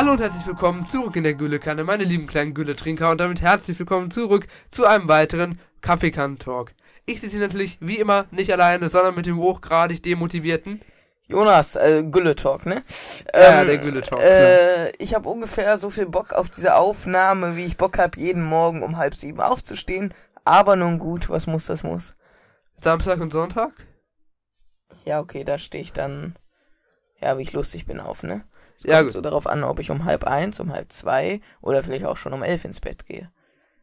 Hallo und herzlich willkommen zurück in der Güllekanne, meine lieben kleinen Gülle-Trinker und damit herzlich willkommen zurück zu einem weiteren Kaffeekann-Talk. Ich sitze hier natürlich wie immer nicht alleine, sondern mit dem hochgradig demotivierten. Jonas, äh, Gülle-Talk, ne? Ja, der Gülle-Talk, Äh, ich habe ungefähr so viel Bock auf diese Aufnahme, wie ich Bock hab, jeden Morgen um halb sieben aufzustehen. Aber nun gut, was muss, das muss. Samstag und Sonntag? Ja, okay, da stehe ich dann, ja, wie ich lustig bin auf, ne? Es Ja, kommt so darauf an, ob ich um halb eins, um halb zwei oder vielleicht auch schon um elf ins Bett gehe.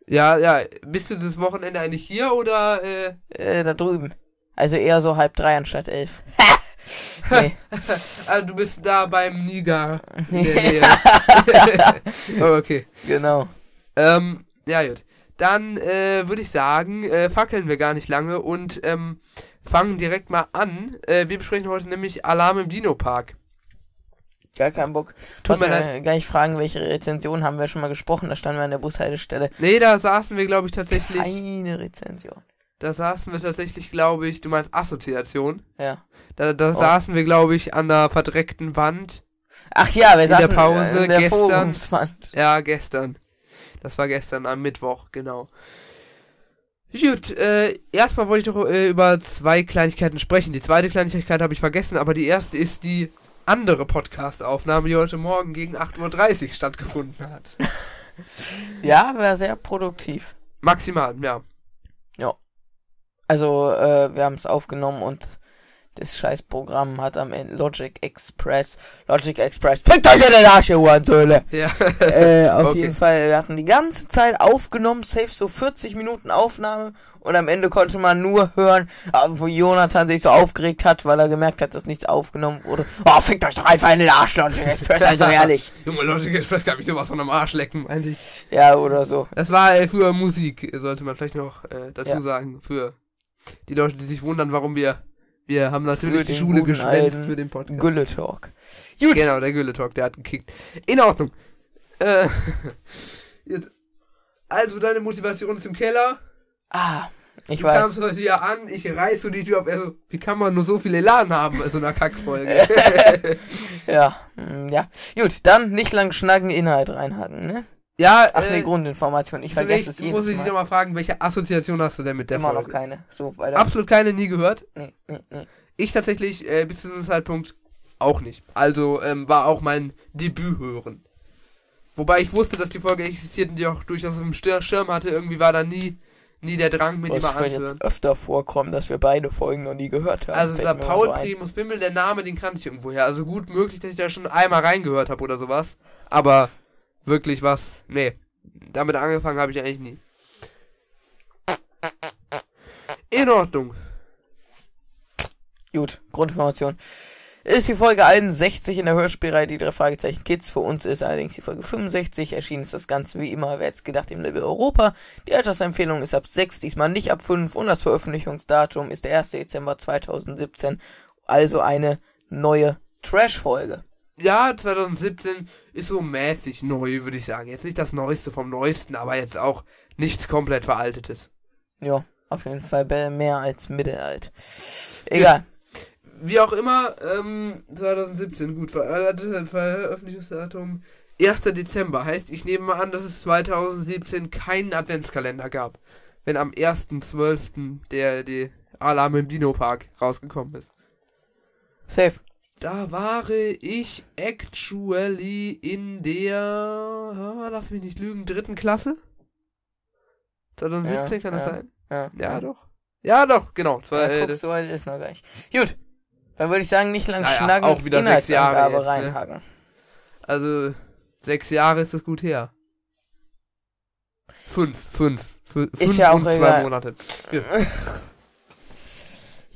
Ja, ja. Bist du das Wochenende eigentlich hier oder, äh, Äh, da drüben. Also eher so halb drei anstatt elf. nee. also du bist da beim Niger in der Nähe. oh, okay. Genau. Ähm, ja, gut. Dann äh, würde ich sagen, äh, fackeln wir gar nicht lange und ähm, fangen direkt mal an. Äh, wir besprechen heute nämlich Alarm im Dino-Park. Gar keinen Bock. Tut mir leid. Gar nicht fragen, welche Rezension haben wir schon mal gesprochen. Da standen wir an der Bushaltestelle. Nee, da saßen wir, glaube ich, tatsächlich. Keine Rezension. Da saßen wir tatsächlich, glaube ich, du meinst Assoziation. Ja. Da, da Oh. saßen wir, glaube ich, an der verdreckten Wand. Ach ja, wir In der saßen Pause äh, in der gestern. Forumswand. Ja, gestern. Das war gestern am Mittwoch, genau. Gut, äh, erstmal wollte ich doch äh, über zwei Kleinigkeiten sprechen. Die zweite Kleinigkeit habe ich vergessen, aber die erste ist die andere Podcast-Aufnahme, die heute Morgen gegen 8.30 Uhr stattgefunden hat. Ja, war sehr produktiv. Maximal, ja. Also, äh, wir haben es aufgenommen und das Scheißprogramm hat am Ende Logic Express. Logic Express. Fickt euch in den Arsch, ihr! Ja. äh, auf Okay. jeden Fall, wir hatten die ganze Zeit aufgenommen, safe so 40 Minuten Aufnahme und am Ende konnte man nur hören, äh, wo Jonathan sich so aufgeregt hat, weil er gemerkt hat, dass nichts aufgenommen wurde. Oh, fickt euch doch einfach in den Arsch, Logic Express, also ehrlich. Junge, Logic Express kann mich sowas von am Arsch lecken, meinte ich. Ja, oder so. Das war äh, für Musik, sollte man vielleicht noch äh, dazu Ja. sagen. Für die Leute, die sich wundern, warum wir. Wir haben natürlich die Schule geschwänzt alten für den Podcast. Gülle Talk. Gut. Genau, der Gülle-Talk, der hat gekickt. In Ordnung. Äh, also, deine Motivation ist im Keller. Ah, ich Du weiß. kamst heute hier an, ich reiß so die Tür auf. Also, wie kann man nur so viel Elan haben bei so einer Kackfolge? Ja, mm, ja. Gut, dann nicht lang schnacken, Inhalt reinhaken, ne? Ja, Ach äh, ne, Grundinformation. Ich vergesse es zunächst muss jedes ich dich Mal. nochmal fragen, welche Assoziation hast du denn mit der Immer noch Folge? keine. So, weiter. Absolut keine, nie gehört. Nee, nee, nee. Ich tatsächlich äh, bis zu diesem Zeitpunkt auch nicht. Also ähm, war auch mein Debüt hören. Wobei ich wusste, dass die Folge existiert und die auch durchaus auf dem Schirm hatte. Irgendwie war da nie, nie der Drang, mit Boah, die es mal wird anzuhören. jetzt öfter vorkommen, dass wir beide Folgen noch nie gehört haben. Also Fällt dieser Paul so. Primus Bimmel, der Name, den kannte ich irgendwoher. Also gut möglich, dass ich da schon einmal reingehört habe oder sowas. Aber wirklich was, nee. Damit angefangen habe ich eigentlich nie. In Ordnung. Gut, Grundinformation. Ist die Folge 61 in der Hörspielreihe Die drei Fragezeichen Kids. Für uns ist allerdings die Folge 65. Erschienen ist das Ganze wie immer, wer es gedacht, im Level Europa. Die Altersempfehlung ist ab 6, diesmal nicht ab 5. Und das Veröffentlichungsdatum ist der 1. Dezember 2017. Also eine neue Trash-Folge. Ja, 2017 ist so mäßig neu, würde ich sagen. Jetzt nicht das Neueste vom Neuesten, aber jetzt auch nichts komplett Veraltetes. Ja, auf jeden Fall mehr als mittelalt. Egal. Wie auch immer, ähm, 2017, gut, Ver äh, Veröffentlichungsdatum 1. Dezember. Heißt, ich nehme mal an, dass es 2017 keinen Adventskalender gab. Wenn am 1.12. der, der Alarm im Dino-Park rausgekommen ist. Safe. Da war ich actually in der, lass mich nicht lügen, dritten Klasse? 2017 Ja, kann das ja. sein? Ja, Ja, doch. Ja, doch, genau. War, Ja, äh, guckst du, weil ist noch gar nicht. Gut. Dann würde ich sagen, nicht lang Naja, schnacken, auch wieder sechs Jahre jetzt, ne? reinhaken. also, sechs Jahre ist das gut her. Fünf, fünf. fü- Fünf ja auch und zwei egal. Monate.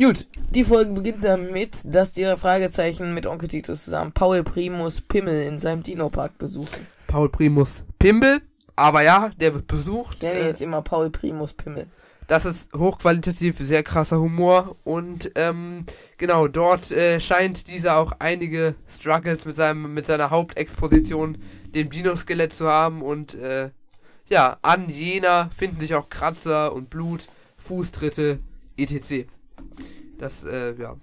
Gut, die Folge beginnt damit, dass die Fragezeichen mit Onkel Titus zusammen Paul Primus Pimmel in seinem Dino-Park besuchen. Paul Primus Pimbel, aber ja, der wird besucht. Ich nenne Äh, jetzt immer Paul Primus Pimmel. Das ist hochqualitativ, sehr krasser Humor und ähm, genau, dort äh, scheint dieser auch einige Struggles mit seinem mit seiner Hauptexposition, dem Dino-Skelett zu haben und äh, ja, an jener finden sich auch Kratzer und Blut, Fußtritte, etc. Das, äh, ja.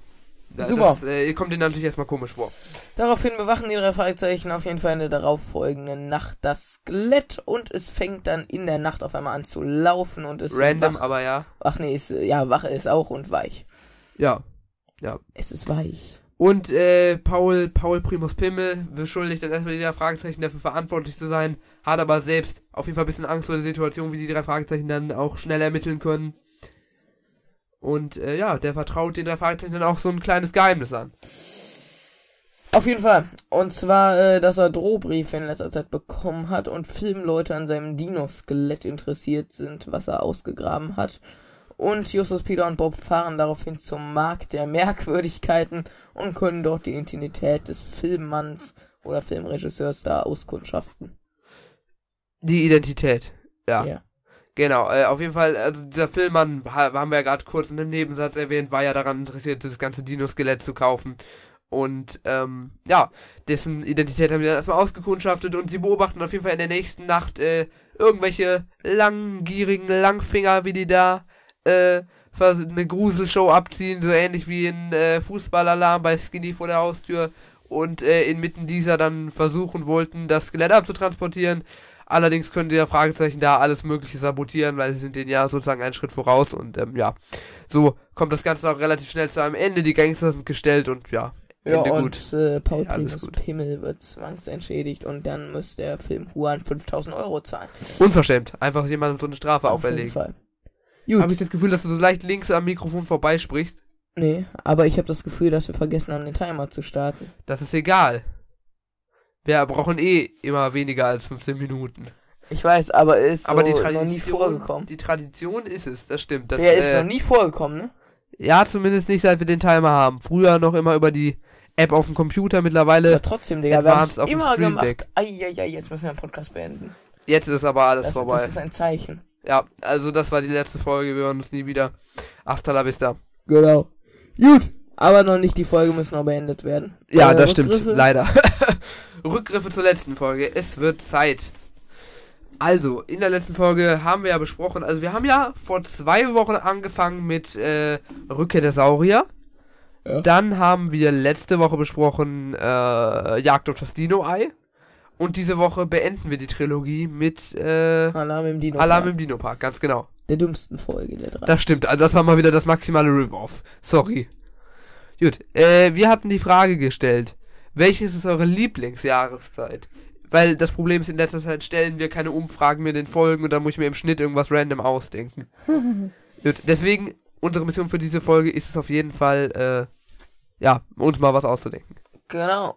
Das, Super. Das äh, kommt dir natürlich erstmal komisch vor. Daraufhin bewachen die drei Fragezeichen auf jeden Fall in der darauffolgenden Nacht das Skelett und es fängt dann in der Nacht auf einmal an zu laufen und es Random, wach. aber ja. Ach nee, ist, ja, wach ist auch und weich. Ja. Es ist weich. Und äh, Paul, Paul Primus Pimmel beschuldigt dann erstmal die drei Fragezeichen dafür verantwortlich zu sein, hat aber selbst auf jeden Fall ein bisschen Angst vor der Situation, wie die drei Fragezeichen dann auch schnell ermitteln können. Und äh, ja, der vertraut den drei Fragezeichen dann auch so ein kleines Geheimnis an. Auf jeden Fall. Und zwar, äh, dass er Drohbriefe in letzter Zeit bekommen hat und Filmleute an seinem Dino-Skelett interessiert sind, was er ausgegraben hat. Und Justus, Peter und Bob fahren daraufhin zum Markt der Merkwürdigkeiten und können dort die Intimität des Filmmanns oder Filmregisseurs da auskundschaften. Die Identität. Ja. Ja. Genau, äh, auf jeden Fall, also dieser Filmmann, ha- haben wir ja gerade kurz in einem Nebensatz erwähnt, war ja daran interessiert, das ganze Dino-Skelett zu kaufen. Und, ähm, ja, dessen Identität haben wir dann erstmal ausgekundschaftet und sie beobachten auf jeden Fall in der nächsten Nacht, äh, irgendwelche langgierigen Langfinger, wie die da, äh, eine Gruselshow abziehen, so ähnlich wie in äh, Fußballalarm bei Skinny vor der Haustür und äh, inmitten dieser dann versuchen wollten, das Skelett abzutransportieren. Allerdings können die ja Fragezeichen da alles Mögliche sabotieren, weil sie sind denen ja sozusagen einen Schritt voraus und ähm, ja, so kommt das Ganze auch relativ schnell zu einem Ende. Die Gangster sind gestellt und ja, Ja, Ende und gut. Äh, Paul Ja, Primus. Pimmel wird zwangsentschädigt und dann muss der Film Juan 5000 Euro zahlen. Unverschämt, einfach jemandem so eine Strafe Auf jeden auferlegen. Fall. Habe ich das Gefühl, dass du so leicht links am Mikrofon vorbeisprichst? Nee, aber ich habe das Gefühl, dass wir vergessen haben, den Timer zu starten. Das ist egal. Wir brauchen eh immer weniger als 15 Minuten. Ich weiß, aber ist so Aber die noch Tradition, nie vorgekommen. die Tradition ist es, das stimmt. Das, Der ist äh, noch nie vorgekommen, ne? Ja, zumindest nicht, seit wir den Timer haben. Früher noch immer über die App auf dem Computer, mittlerweile. Aber trotzdem, Digga, wir haben es Advanced auf dem immer gemacht. Eieiei, jetzt müssen wir den Podcast beenden. Jetzt ist aber alles Das, vorbei. das ist ein Zeichen. ja, also das war die letzte Folge. Wir hören uns nie wieder. Hasta la vista. Genau. Gut. Aber noch nicht, die Folge muss noch beendet werden. Ja, Äh, das stimmt. Rückgriffe? Leider. Rückgriffe zur letzten Folge. Es wird Zeit. Also, in der letzten Folge haben wir ja besprochen, also wir haben ja vor zwei Wochen angefangen mit äh, Rückkehr der Saurier. Ja. Dann haben wir letzte Woche besprochen äh, Jagd auf das Dino-Ei. Und diese Woche beenden wir die Trilogie mit äh, Alarm im Dino. Alarm im Dino-Park, ganz genau. Der dümmsten Folge der drei. Das stimmt, also das war mal wieder das maximale Rip-Off. Sorry. Gut, äh, wir hatten die Frage gestellt, welches ist eure Lieblingsjahreszeit? Weil das Problem ist, in letzter Zeit stellen wir keine Umfragen mehr in den Folgen und dann muss ich mir im Schnitt irgendwas random ausdenken. Gut, deswegen, unsere Mission für diese Folge ist es auf jeden Fall, äh, ja, uns mal was auszudenken. Genau.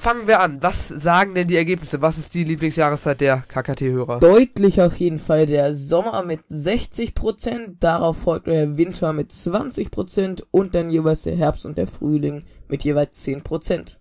Fangen wir an. Was sagen denn die Ergebnisse? Was ist die Lieblingsjahreszeit der KKT-Hörer? Deutlich auf jeden Fall der Sommer mit 60%, darauf folgt der Winter mit 20% und dann jeweils der Herbst und der Frühling mit jeweils 10%.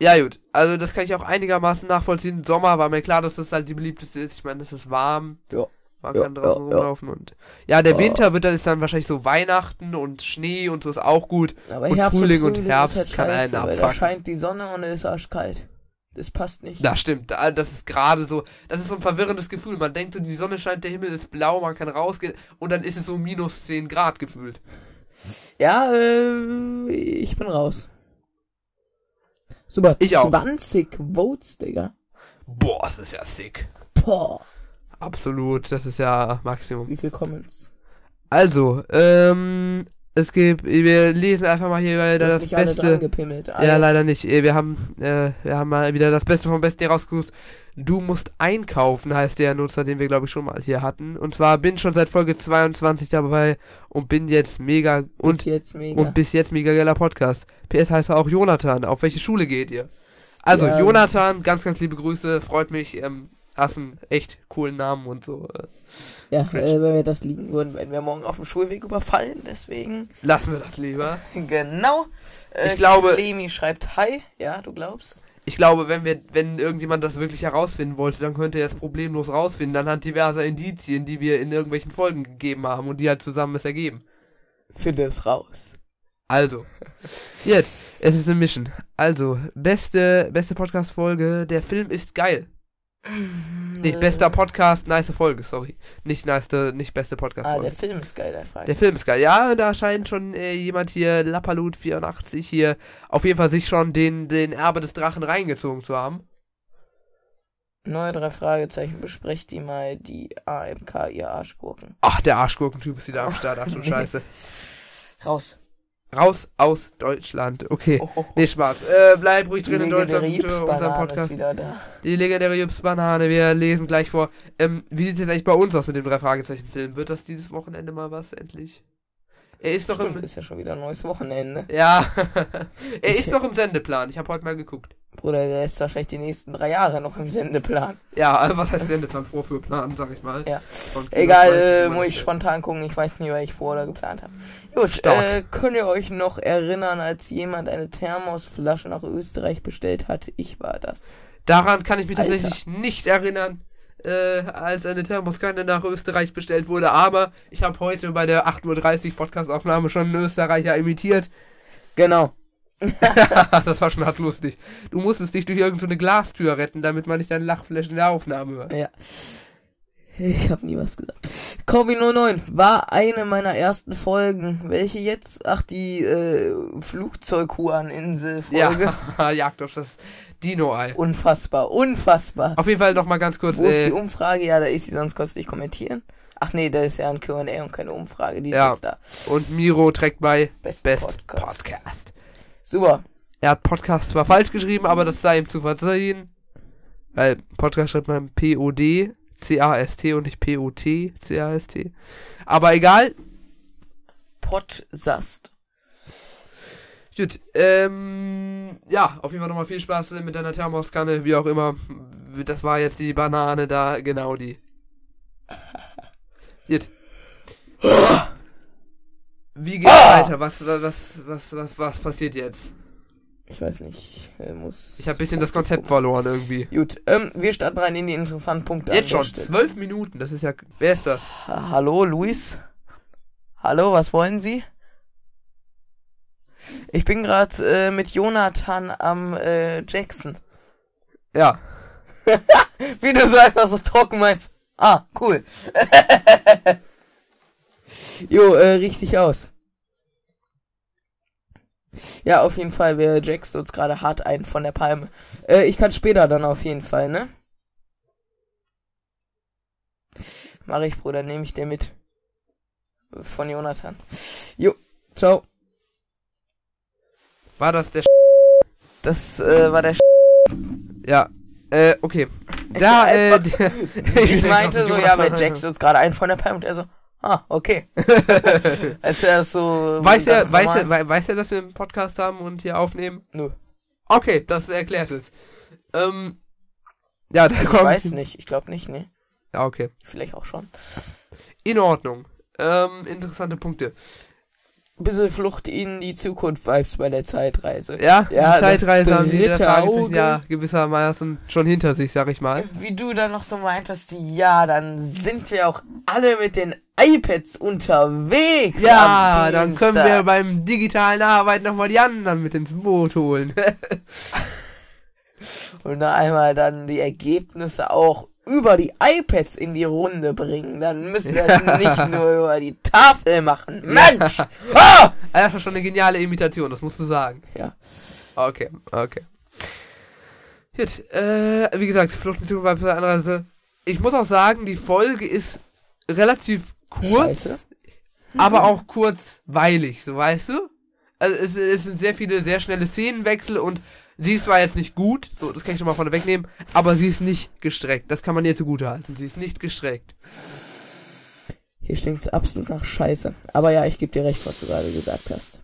Ja, gut. Also, das kann ich auch einigermaßen nachvollziehen. Sommer war mir klar, dass das halt die beliebteste ist. Ich meine, es ist warm. Ja. Man Ja, kann draußen ja, ja. rumlaufen und. Ja, der Ja. Winter wird dann ist dann wahrscheinlich so Weihnachten und Schnee und so ist auch gut. Aber Und Herbst Frühling und und Frühling Herbst ist halt kann einen scheiße, weil da abfucken. scheint die Sonne und es ist arschkalt. Das passt nicht. Das stimmt. Da- Das ist gerade so. Das ist so ein verwirrendes Gefühl. Man denkt so, die Sonne scheint, der Himmel ist blau, man kann rausgehen und dann ist es so minus 10 Grad gefühlt. Ja, äh, ich bin raus. Super, Ich auch. 20 Votes, Digga. Boah, das ist ja sick. Boah. Absolut. Das ist ja Maximum. Wie viel Comments? Also, ähm. Es gibt. Wir lesen einfach mal hier hast das nicht alle Beste. Ja, leider nicht. Eh, Wir haben, äh, wir haben mal wieder das Beste vom Besten hier rausgesucht. Du musst einkaufen, heißt der Nutzer, den wir, glaube ich, schon mal hier hatten. Und zwar bin schon seit Folge 22 dabei und bin jetzt mega Bis und, jetzt mega. und bis jetzt mega geiler Podcast. PS heißt er auch Jonathan. Auf welche Schule geht ihr? Also, Ja. Jonathan, ganz, ganz liebe Grüße. Freut mich. Ähm, hast einen echt coolen Namen und so. Äh, ja, äh, wenn wir das liegen würden, werden wir morgen auf dem Schulweg überfallen. Deswegen, lassen wir das lieber. genau. Äh, Ich glaube- Lemi schreibt Hi. Ja, du glaubst? Ich glaube, wenn wir, wenn irgendjemand das wirklich herausfinden wollte, dann könnte er es problemlos rausfinden, anhand diverser Indizien, die wir in irgendwelchen Folgen gegeben haben und die halt zusammen es ergeben. Finde es raus. Also, jetzt, es ist eine Mission. Also, beste, beste Podcast-Folge, der Film ist geil. Nee, bester Podcast, nice Folge, sorry. Nicht nice, nicht beste Ah, der. Film ist geil, der Frage. der Film ist geil. Ja, da scheint schon äh, jemand hier, Lappalut84 hier, auf jeden Fall sich schon den, den Erbe des Drachen reingezogen zu haben. Neue drei Fragezeichen, besprecht die mal die AMK, ihr Arschgurken. Ach, der Arschgurkentyp ist wieder am Start. Ach du Scheiße. Raus. Raus aus Deutschland. Okay. Oh, oh, oh. Nee, Spaß. Äh, bleib ruhig drin in Deutschland für unseren Jips-Banane ist Podcast. Die legendäre Jips-Banane, wir lesen gleich vor. Ähm, wie sieht es jetzt eigentlich bei uns aus mit dem Drei-Fragezeichen-Film? Wird das dieses Wochenende mal was, endlich? Er ist noch Stimmt, im... ist ja schon wieder ein neues Wochenende. Ja, er ist noch im Sendeplan. Ich habe heute mal geguckt. Bruder, der ist wahrscheinlich die nächsten drei Jahre noch im Sendeplan. Ja, äh, was heißt Sendeplan? Vorführplan, sag ich mal. Ja. Egal, äh, muss ich spontan gucken. Ich weiß nicht, was ich vor oder geplant habe. Gut, äh, könnt ihr euch noch erinnern, als jemand eine Thermosflasche nach Österreich bestellt hat? Ich war das. Daran kann ich mich Alter. tatsächlich nicht erinnern, äh, als eine Thermoskanne nach Österreich bestellt wurde. Aber ich habe heute bei der 8.30 Uhr Podcastaufnahme schon einen Österreicher imitiert. Genau. das war schon hart lustig. Du musstest dich durch irgendeine Glastür retten, damit man nicht deinen Lachflash in der Aufnahme hört. Ja. Ich habe nie was gesagt. Corby09 war eine meiner ersten Folgen. Welche jetzt? Ach, die äh, Flugzeughuan-Insel-Folge. Ja, Jagd auf das Dino-Ei. Unfassbar, unfassbar. Auf jeden Fall nochmal ganz kurz. Wo ist die Äh, Umfrage? Ja, da ist sie, sonst kostet nicht kommentieren. Ach nee, da ist ja ein Q&A und keine Umfrage. Die ist Ja. jetzt da. und Miro trägt bei Best, Best Podcast. Podcast. Super. Er hat Podcast zwar falsch geschrieben, aber das sei ihm zu verzeihen. Weil Podcast schreibt man P-O-D, C-A-S-T und nicht P-O-T, C-A-S-T. Aber egal. Potsast. Gut, ähm, ja, auf jeden Fall nochmal viel Spaß mit deiner Thermoskanne, wie auch immer. Das war jetzt die Banane da, genau die. Gut. Wie geht's Ah! weiter? Was, was, was, was, was passiert jetzt? Ich weiß nicht. Ich, äh, muss. Ich habe bisschen das Konzept verloren irgendwie. Gut, ähm, wir starten rein in die interessanten Punkte. Jetzt schon, zwölf Minuten, das ist ja. Wer ist das? Ha- Hallo, Luis. Hallo, was wollen Sie? Ich bin gerade äh, mit Jonathan am äh, Jackson. Ja. Wie du so einfach so trocken meinst. Ah, cool. jo, äh, richtig aus. Ja, auf jeden Fall, wir jackst uns gerade hart ein von der Palme. Äh, ich kann später dann auf jeden Fall, ne? Mach ich, Bruder, nehme ich dir mit. Von Jonathan. Jo, ciao. War das der. Das äh, war der Sch Ja. Äh, okay. Da, äh. Ich meinte so, ja, wir jackst uns gerade ein von der Palme und er so, ah, okay. Als wäre es so. Weiß er, weiß er, wei- weiß er, dass wir einen Podcast haben und hier aufnehmen? Nö. Okay, das erklärt es. Ähm. Ja, da Ich kommt. weiß nicht, ich glaube nicht, ne? Ja, okay. Vielleicht auch schon. In Ordnung. Ähm, interessante Punkte. Bisschen Flucht in die Zukunft Vibes bei der Zeitreise. Ja, Ja, die Zeitreise haben die Fragezeichen ja gewissermaßen schon hinter sich, sag ich mal. Wie du dann noch so meintest, ja, dann sind wir auch alle mit den iPads unterwegs. Ja, dann können wir beim digitalen Arbeiten nochmal die anderen mit ins Boot holen. Und noch einmal dann die Ergebnisse auch über die iPads in die Runde bringen. Dann müssen wir es nicht nur über die Tafel machen. Mensch! Ah! das war schon eine geniale Imitation, das musst du sagen. Ja. Okay, okay. Gut, äh, wie gesagt, Flucht mit bei Anreise. Ich muss auch sagen, die Folge ist relativ kurz, Scheiße. aber auch kurzweilig, so weißt du? Also es, es sind sehr viele, sehr schnelle Szenenwechsel und sie ist zwar jetzt nicht gut, so, das kann ich schon mal vorne wegnehmen, aber sie ist nicht gestreckt. Das kann man ihr zugute halten. Sie ist nicht gestreckt. Hier stinkt's absolut nach Scheiße. Aber ja, ich gebe dir recht, was du gerade gesagt hast.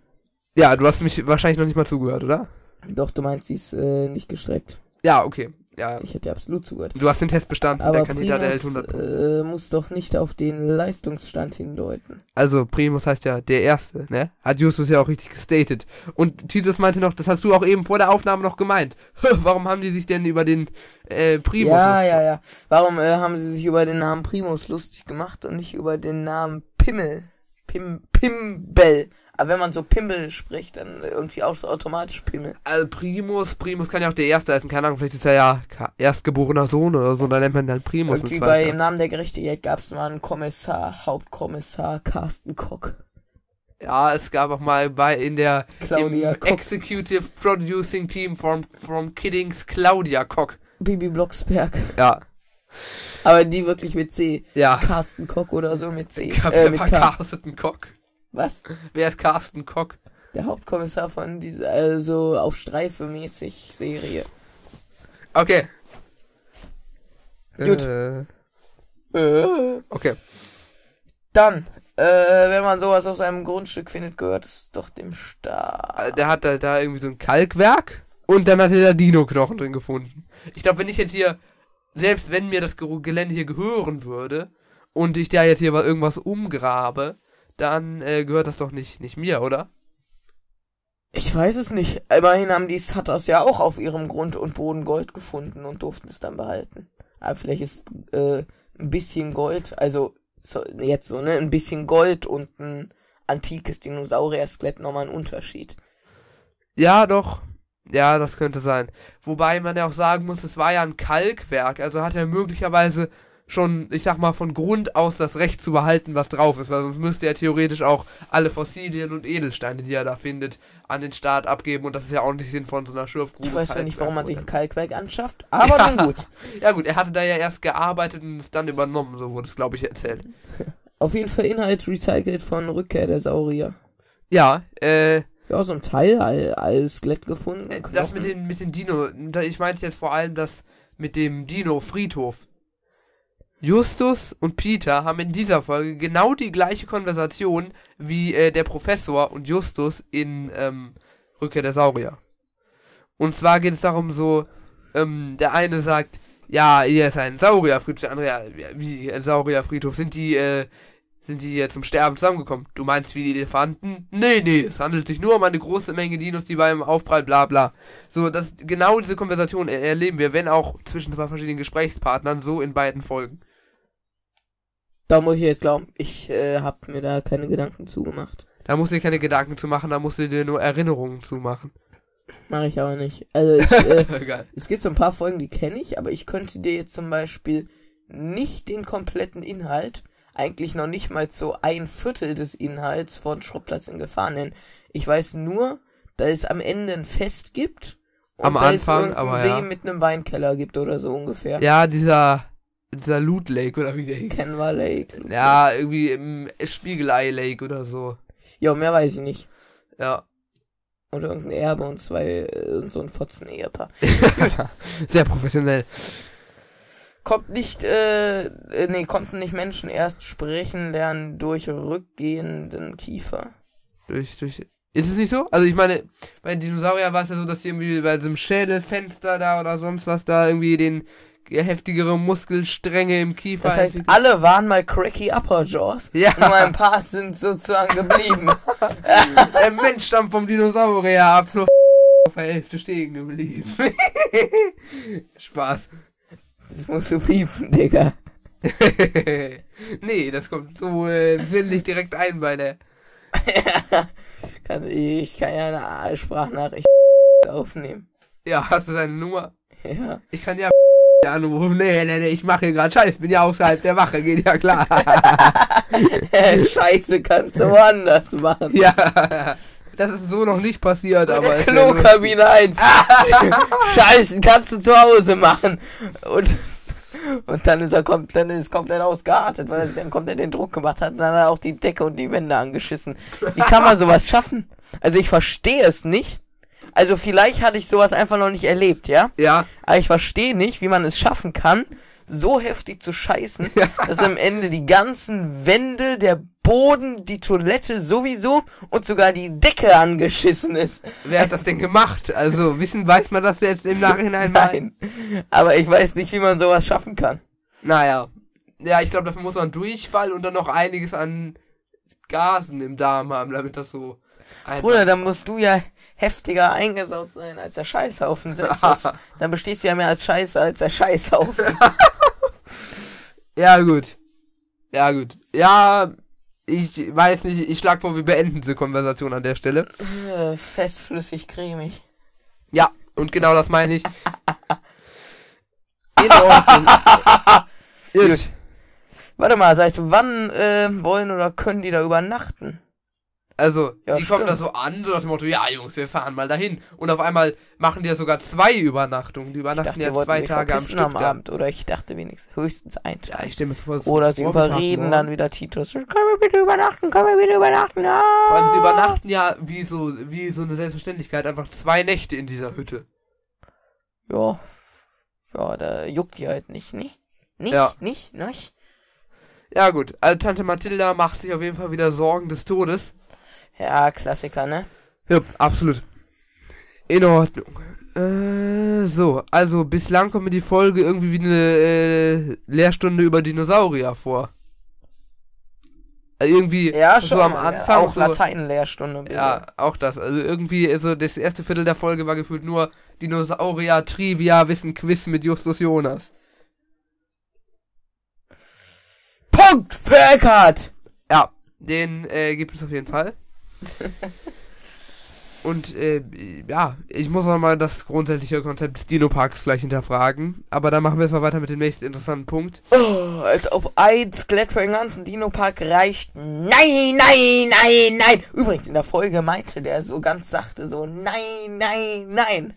Ja, du hast mich wahrscheinlich noch nicht mal zugehört, oder? Doch, du meinst, sie ist äh, nicht gestreckt. Ja, okay. Ja, Ich hätte absolut zugehört. du hast den Test bestanden, Aber der Kandidat erhält Primus 100 Punkte. äh, muss doch nicht auf den Leistungsstand hindeuten. Also Primus heißt ja der Erste, ne? Hat Justus ja auch richtig gestated. Und Titus meinte noch, das hast du auch eben vor der Aufnahme noch gemeint. Warum haben die sich denn über den äh, Primus... ja, lustig- ja, ja. Warum äh, haben sie sich über den Namen Primus lustig gemacht und nicht über den Namen Pimmel? Pim Pimbel. Aber wenn man so Pimmel spricht, dann irgendwie auch so automatisch Pimmel. Also Primus, Primus kann ja auch der Erste heißen, keine Ahnung, vielleicht ist er ja erstgeborener Sohn oder so, dann nennt man ihn dann Primus. Irgendwie bei Im Namen der Gerechtigkeit gab es mal einen Kommissar, Hauptkommissar Carsten Koch. Ja, es gab auch mal bei in der. Executive Producing Team from, from Kiddings Claudia Koch. Bibi Blocksberg. Ja, Aber die wirklich mit C. ja. Carsten Koch oder so mit C. Wer Äh, mit K. Carsten Koch? Was? Wer ist Carsten Koch? Der Hauptkommissar von dieser, also auf Streife mäßig Serie. Okay. Gut. Äh, Äh. okay. Dann, äh, wenn man sowas auf seinem Grundstück findet, gehört es doch dem Äh, Staat. Der hat da, da irgendwie so ein Kalkwerk und dann hat er da Dino-Knochen drin gefunden. Ich glaube, wenn ich jetzt hier, selbst wenn mir das Ge- Gelände hier gehören würde und ich da jetzt hier mal irgendwas umgrabe, dann äh, gehört das doch nicht, nicht mir, oder? Ich weiß es nicht. Immerhin haben die Sutters ja auch auf ihrem Grund und Boden Gold gefunden und durften es dann behalten. Aber vielleicht ist äh, ein bisschen Gold, also so, jetzt so, ne, ein bisschen Gold und ein antikes Dinosaurier-Skelett nochmal ein Unterschied. Ja, doch. Ja, das könnte sein. Wobei man ja auch sagen muss, es war ja ein Kalkwerk, also hat er möglicherweise schon, ich sag mal, von Grund aus das Recht zu behalten, was drauf ist, weil sonst müsste er theoretisch auch alle Fossilien und Edelsteine, die er da findet, an den Staat abgeben und das ist ja auch nicht Sinn von so einer Schürfgrube. Ich weiß zwar nicht, warum man sich ein Kalkwerk anschafft, aber Ja. dann gut. Ja gut, er hatte da ja erst gearbeitet und es dann übernommen, so wurde es, glaube ich, erzählt. Auf jeden Fall Inhalt recycelt von Rückkehr der Saurier. Ja, äh, Ja, so ein Teil, all, all Skelett gefunden. Äh, Das mit Knochen. den, mit den Dino, ich meinte jetzt vor allem das mit dem Dino-Friedhof. Justus und Peter haben in dieser Folge genau die gleiche Konversation wie äh, der Professor und Justus in ähm, Rückkehr der Saurier. Und zwar geht es darum so, ähm, der eine sagt, ja, hier ist ein Saurierfriedhof, der andere, ja, wie ein Saurierfriedhof, sind die, äh, sind die hier zum Sterben zusammengekommen? Du meinst wie die Elefanten? Nee, nee, es handelt sich nur um eine große Menge Dinos, die beim Aufprall bla bla. So, das, genau diese Konversation er erleben wir, wenn auch zwischen zwei verschiedenen Gesprächspartnern, so in beiden Folgen. Da muss ich jetzt glauben, ich äh, hab mir da keine Gedanken zugemacht. Da musst du dir keine Gedanken zu machen, da musst du dir nur Erinnerungen zu machen. Mache ich aber nicht. Also ich, äh, es gibt so ein paar Folgen, die kenne ich, aber ich könnte dir jetzt zum Beispiel nicht den kompletten Inhalt, eigentlich noch nicht mal so ein Viertel des Inhalts von Schrottplatz in Gefahr nennen. Ich weiß nur, dass es am Ende ein Fest gibt und Am dass es Anfang, irgendeinen aber See ja. mit einem Weinkeller gibt oder so ungefähr. Ja, dieser, dieser Loot Lake oder wie der hieß. Kenwa Lake. Ja, irgendwie im Spiegelei Lake oder so. Ja, mehr weiß ich nicht. Ja. Oder irgendein Erbe und zwei, äh, und so ein Fotzen-Ehepaar. Sehr professionell. Kommt nicht, äh, äh, nee, konnten nicht Menschen erst sprechen lernen durch rückgehenden Kiefer. Durch, durch. Ist es nicht so? Also ich meine, bei Dinosaurier war es ja so, dass die irgendwie bei so einem Schädelfenster da oder sonst was da irgendwie den heftigere Muskelstränge im Kiefer. Das heißt, alle waren mal cracky Upper Jaws. ja, Nur ein paar sind sozusagen geblieben. der Mensch stammt vom Dinosaurier ab, nur auf der Hälfte stehen geblieben. Spaß. Das musst du piepen, Digga. nee, das kommt so äh, sinnlich direkt ein bei der. Kann, ich kann ja eine Sprachnachricht aufnehmen. Ja, hast du seine Nummer? Ja. Ich kann ja anrufen. Nee, nee, nee, ich mache hier gerade Scheiß, bin ja außerhalb der Wache, geht ja klar. Scheiße kannst du woanders machen. ja, das ist so noch nicht passiert, aber. Klokabine 1. Scheiße, kannst du zu Hause machen. Und, und dann ist er kommt, dann ist komplett ausgeartet, weil er sich dann komplett den Druck gemacht hat. Dann hat er auch die Decke und die Wände angeschissen. Wie kann man sowas schaffen? Also ich verstehe es nicht. Also vielleicht hatte ich sowas einfach noch nicht erlebt, ja? Ja, Aber ich verstehe nicht, wie man es schaffen kann, so heftig zu scheißen, dass am Ende die ganzen Wände, der Boden, die Toilette sowieso und sogar die Decke angeschissen ist. wer hat das denn gemacht? Also, wissen, weiß man das jetzt im Nachhinein mal? Nein. Aber ich weiß nicht, wie man sowas schaffen kann. Naja. Ja, ich glaube, dafür muss man Durchfall und dann noch einiges an Gasen im Darm haben, damit das so. Bruder, dann musst du ja heftiger eingesaut sein als der Scheißhaufen selbst. Dann bestehst du ja mehr als Scheiße als der Scheißhaufen. ja, gut. Ja, gut. Ja, Ich weiß nicht, ich schlag vor, wir beenden diese Konversation an der Stelle. Äh, festflüssig cremig. Ja, und genau das meine ich. In Ordnung. Gut. Warte mal, seit wann äh, wollen oder können die da übernachten? Also, Ja, die kommen da stimmt. so an, so dem Motto, ja Jungs, wir fahren mal dahin. Und auf einmal machen die ja sogar zwei Übernachtungen. Die Ich übernachten dachte, ja zwei Tage am Stück am. Abend. Oder ich dachte wenigstens höchstens ein Ja, Tag. ich stelle mir vor, so Oder sie überreden dann wieder Titus. Können wir bitte übernachten? Können wir bitte übernachten? Ja. Vor allem, sie übernachten ja wie so, wie so eine Selbstverständlichkeit einfach zwei Nächte in dieser Hütte. Ja. Ja, da juckt die halt nicht, ne? Nicht, Ja. nicht, nicht. Ja gut, also Tante Mathilda macht sich auf jeden Fall wieder Sorgen des Todes. Ja, Klassiker, ne? Ja, absolut. In Ordnung. Äh, so, also bislang kommt mir die Folge irgendwie wie eine äh, Lehrstunde über Dinosaurier vor. Also irgendwie Ja, schon. so am ja, Anfang auch so, Lateinlehrstunde. Ja, auch das. Also irgendwie, so das erste Viertel der Folge war gefühlt nur Dinosaurier, Trivia, Wissen, Quiz mit Justus Jonas. Punkt für Eckart! Ja, den äh, gibt es auf jeden Fall. Und äh, ja, ich muss auch mal das grundsätzliche Konzept des Dino-Parks gleich hinterfragen. Aber dann machen wir jetzt mal weiter mit dem nächsten interessanten Punkt. Oh, als ob ein Skelett für den ganzen Dino-Park reicht. Nein, nein, nein, nein. Übrigens, in der Folge meinte der so ganz sachte so, nein, nein, nein.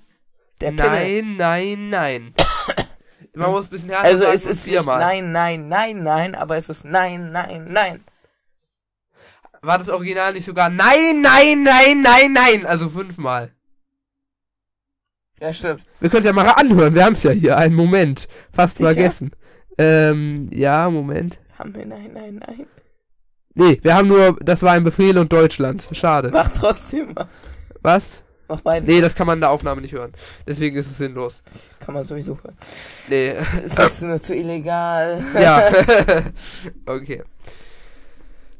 Der Pimmel. Nein, nein, nein. Man muss ein bisschen härter Also es ist nicht nein, nein, nein, nein, aber es ist nein, nein, nein. War das Original nicht sogar nein, nein, nein, nein, nein? Also fünfmal. Ja, stimmt. Wir können es ja mal anhören. Wir haben es ja hier. Einen Moment. Fast Sicher? vergessen. Ähm, ja, Moment. Haben wir nein, nein, nein. Nee, wir haben nur, das war ein Befehl und Deutschland. Schade. Mach trotzdem mal. Was? Mach beides. Nee, das kann man in der Aufnahme nicht hören. Deswegen ist es sinnlos. Kann man sowieso hören. Nee. Es ist nur zu illegal. ja. okay.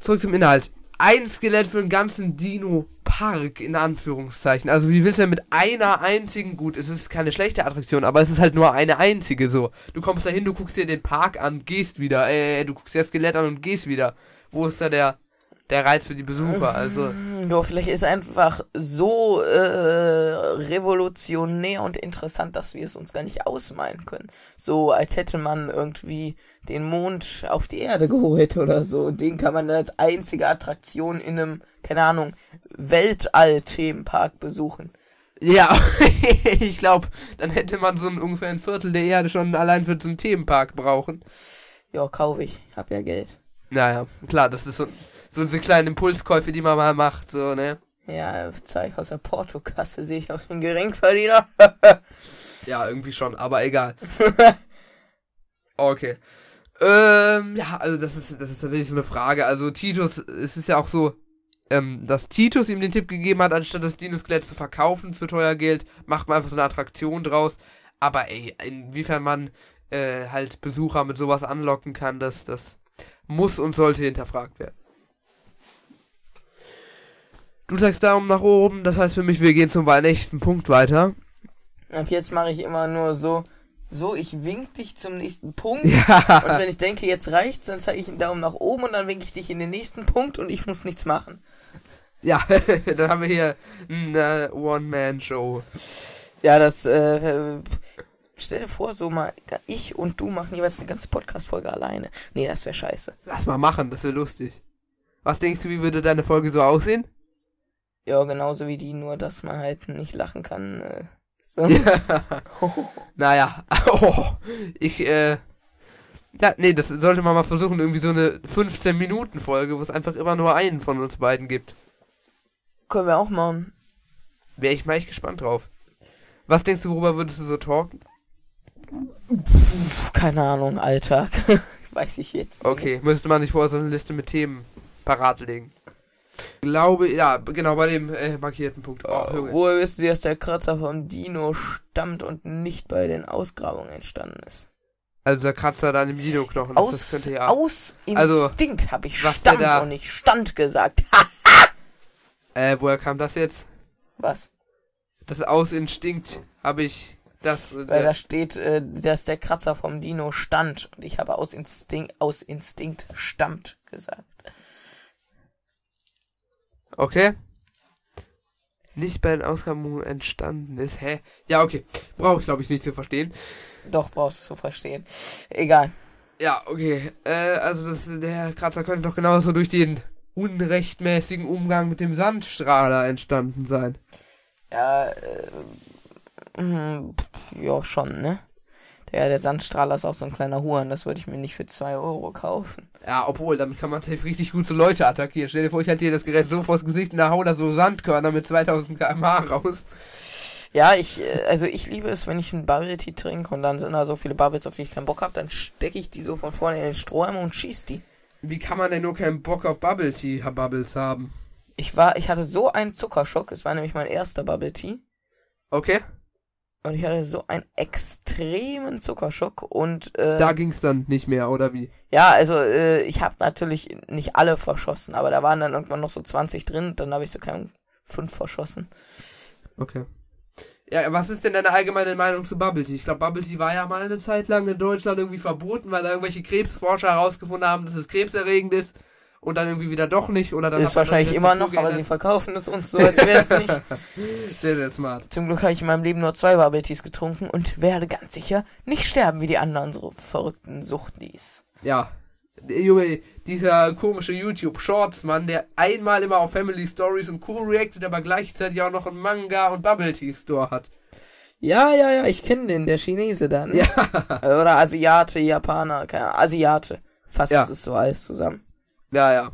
Zurück zum Inhalt. Ein Skelett für den ganzen Dino-Park, in Anführungszeichen. Also, wie willst du denn mit einer einzigen, gut, es ist keine schlechte Attraktion, aber es ist halt nur eine einzige so. Du kommst da hin, du guckst dir den Park an, gehst wieder. Äh, du guckst dir das Skelett an und gehst wieder. Wo ist da der, der Reiz für die Besucher? Also, Ja, vielleicht ist er einfach so äh, revolutionär und interessant, dass wir es uns gar nicht ausmalen können. So, als hätte man irgendwie den Mond auf die Erde geholt oder so. Den kann man als einzige Attraktion in einem, keine Ahnung, Weltall-Themenpark besuchen. ja, ich glaube, dann hätte man so ein, ungefähr ein Viertel der Erde schon allein für so einen Themenpark brauchen. Ja, kaufe ich. Hab ja Geld. Naja, klar, das ist so, so diese kleinen Impulskäufe, die man mal macht, so, ne? Ja, zeig aus der Portokasse, sehe ich aus dem Geringverdiener. Ja, irgendwie schon, aber egal. okay. Ähm, ja, also das ist, das ist tatsächlich so eine Frage. Also Titus, es ist ja auch so, ähm, dass Titus ihm den Tipp gegeben hat, anstatt das Dino-Skelett zu verkaufen für teuer Geld, macht man einfach so eine Attraktion draus. Aber ey, inwiefern man äh, halt Besucher mit sowas anlocken kann, das, das muss und sollte hinterfragt werden. Du sagst Daumen nach oben, das heißt für mich, wir gehen zum nächsten Punkt weiter. Ab jetzt mache ich immer nur so, so, ich wink dich zum nächsten Punkt. Ja. Und wenn ich denke, jetzt reicht's, dann zeige ich einen Daumen nach oben und dann winke ich dich in den nächsten Punkt und ich muss nichts machen. Ja, dann haben wir hier eine One-Man-Show. Ja, das, äh, stell dir vor, so mal, ich und du machen jeweils eine ganze Podcast-Folge alleine. Nee, das wäre scheiße. Lass mal machen, das wäre lustig. Was denkst du, wie würde deine Folge so aussehen? Ja, genauso wie die, nur dass man halt nicht lachen kann. Äh, so. naja, oh, ich, äh, ja, nee, das sollte man mal versuchen, irgendwie so eine 15-Minuten-Folge, wo es einfach immer nur einen von uns beiden gibt. Können wir auch machen. Wäre ich mal echt gespannt drauf. Was denkst du, worüber würdest du so talken? Keine Ahnung, Alltag. Weiß ich jetzt. Okay, müsste man sich vorher so eine Liste mit Themen parat legen. Glaube, ja, genau, bei dem äh, markierten Punkt. Oh, Junge. woher wisst ihr, dass der Kratzer vom Dino stammt und nicht bei den Ausgrabungen entstanden ist? Also der Kratzer da an dem Dino-Knochen, Aus, das könnte ja... aus Also, Instinkt habe ich was Stand da- und nicht Stand gesagt. Äh, woher kam das jetzt? Was? Das aus Instinkt habe ich das. Äh, Weil der, da steht, äh, dass der Kratzer vom Dino stand. Und ich habe aus Instinkt, aus Instinkt stammt gesagt. Okay. Nicht bei den Ausgrabungen entstanden ist. Hä? Ja, okay. Brauche ich, glaube ich, nicht zu verstehen. Doch, brauchst du zu verstehen. Egal. Ja, okay. Äh, also das, der Kratzer könnte doch genauso durch den unrechtmäßigen Umgang mit dem Sandstrahler entstanden sein. Ja, äh, mm, ja, schon, ne? Der, der Sandstrahler ist auch so ein kleiner Huren, das würde ich mir nicht für 2 Euro kaufen. Ja, obwohl, damit kann man safe richtig gut so Leute attackieren. Stell dir vor, ich halte dir das Gerät so vors Gesicht und da hau da so Sandkörner mit 2000 km/h raus. Ja, ich, äh, also ich liebe es, wenn ich einen Bubble Tea trinke und dann sind da so viele Bubbles, auf die ich keinen Bock habe, dann stecke ich die so von vorne in den Strohhalm und schieß die. Wie kann man denn nur keinen Bock auf Bubble Tea Bubbles haben? Ich war, ich hatte so einen Zuckerschock, es war nämlich mein erster Bubble Tea. Okay, Und ich hatte so einen extremen Zuckerschock und äh, da ging's dann nicht mehr, oder wie? ja, also äh, ich habe natürlich nicht alle verschossen, aber da waren dann irgendwann noch so 20 drin, dann habe ich so keinen fünf verschossen. Okay. Ja, was ist denn deine allgemeine Meinung zu Bubble Tea? Ich glaube, Bubble Tea war ja mal eine Zeit lang in Deutschland irgendwie verboten, weil da irgendwelche Krebsforscher herausgefunden haben, dass es krebserregend ist und dann irgendwie wieder doch nicht. Oder dann Ist wahrscheinlich immer noch, aber sie geändert. verkaufen es uns so, als wäre es nicht. Sehr, sehr smart. Zum Glück habe ich in meinem Leben nur zwei Bubble Teas getrunken und werde ganz sicher nicht sterben wie die anderen so verrückten Suchtis. Ja. Junge, dieser komische YouTube-Shorts-Mann, der einmal immer auf Family Stories und Co. reactet, aber gleichzeitig auch noch einen Manga- und Bubble Tea-Store hat. Ja, ja, ja, ich kenne den, der Chinese dann. Ja. Oder Asiate, Japaner, keine Ahnung, Asiate. Fasst Ja. es so alles zusammen. Ja, ja.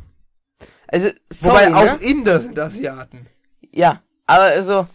Also, sorry, Wobei ne? auch Inder sind Asiaten. Ja, aber also,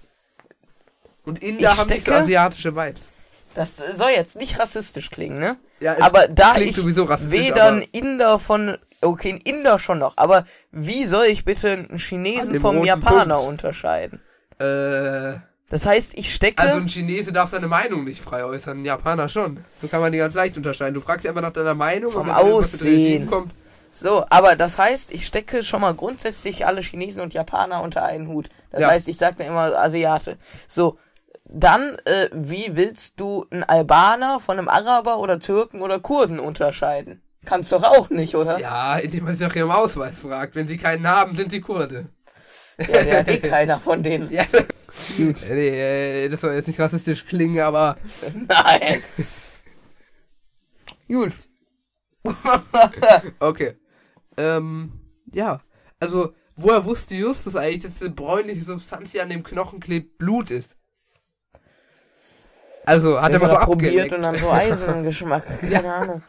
Und Inder Ich haben nicht so stecke- asiatische Vibes. das soll jetzt nicht rassistisch klingen, ne? Ja, es Aber da klingt ich sowieso rassistisch, weder aber- ein Inder von, okay, ein Inder schon noch, aber wie soll ich bitte einen An Chinesen dem vom roten Japaner Punkt. unterscheiden? Äh, Das heißt, ich stecke, also ein Chinese darf seine Meinung nicht frei äußern, ein Japaner schon. So kann man die ganz leicht unterscheiden. Du fragst ja einfach nach deiner Meinung Vom wenn dann irgendwas mit Aussehen. Regime kommt. So, aber das heißt, ich stecke schon mal grundsätzlich alle Chinesen und Japaner unter einen Hut. Das Ja. heißt, ich sage dann immer Asiate. So, dann, äh, wie willst du einen Albaner von einem Araber oder Türken oder Kurden unterscheiden? Kannst doch auch nicht, oder? Ja, indem man sich nach ihrem Ausweis fragt. Wenn sie keinen haben, sind sie Kurde. Ja, der hat eh keiner von denen. Ja. Gut. Nee, äh, das soll jetzt nicht rassistisch klingen, aber Nein. Gut. okay. Ähm, ja. Also, woher wusste Justus eigentlich, dass diese bräunliche Substanz, die an dem Knochen klebt, Blut ist? Also, hat er mal so probiert abgeleckt. und dann so Eisengeschmack. Keine Ahnung.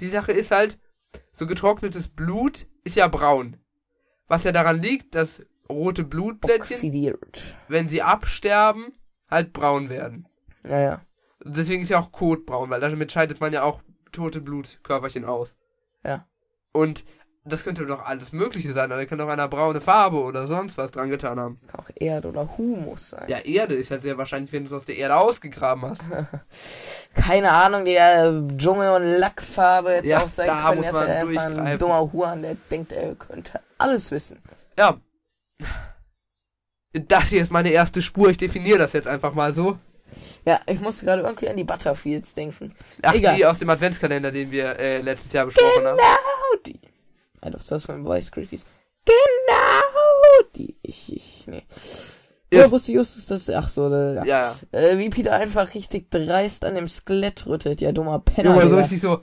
Die Sache ist halt, so getrocknetes Blut ist ja braun. Was ja daran liegt, dass rote Blutplättchen, Oxidiert. wenn sie absterben, halt braun werden. Naja. Deswegen ist ja auch Kot braun, weil damit scheidet man ja auch tote Blutkörperchen aus. Ja. Und das könnte doch alles Mögliche sein. Da könnte auch einer braune Farbe oder sonst was dran getan haben. Kann auch Erde oder Humus sein. Ja, Erde ist halt sehr wahrscheinlich, wenn du es aus der Erde ausgegraben hast. Keine Ahnung, der Dschungel- und Lackfarbe jetzt Ja, auch sein da können. muss ist man halt einfach ein durchgreifen. dummer Huan, der denkt, er könnte alles wissen. Ja. Das hier ist meine erste Spur. Ich definiere das jetzt einfach mal so. Ja, ich musste gerade irgendwie an die Butterfields denken. Ach, Egal. die aus dem Adventskalender, den wir äh, letztes Jahr besprochen haben. Genau die. Alter, was ist das für ein Voice Critics? Genau die. Ich, ich, nee. Ja. Ja, wusste Justus das? Ach so, ja. Ja. Äh, wie Peter einfach richtig dreist an dem Skelett rüttelt, ja dummer Penner. Junge, so richtig so.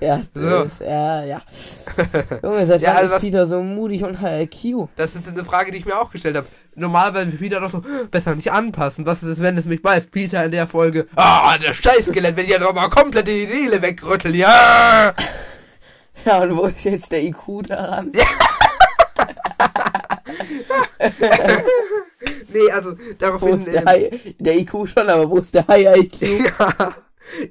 Ja, So. das, ja, ja. Junge, seit Ja, wann also ist was- Peter so mutig und HIQ? Das ist eine Frage, die ich mir auch gestellt habe. Normalerweise Peter doch so, besser nicht anpassen. Was ist es, wenn es mich beißt? Peter in der Folge, ah, der Scheißskelett, wenn ich jetzt doch mal komplett die Seele wegrüttel, ja! Ja, und wo ist jetzt der IQ daran? Nee, also, Wo daraufhin... ist der, ähm, High, der IQ schon, aber wo ist der High IQ? ja.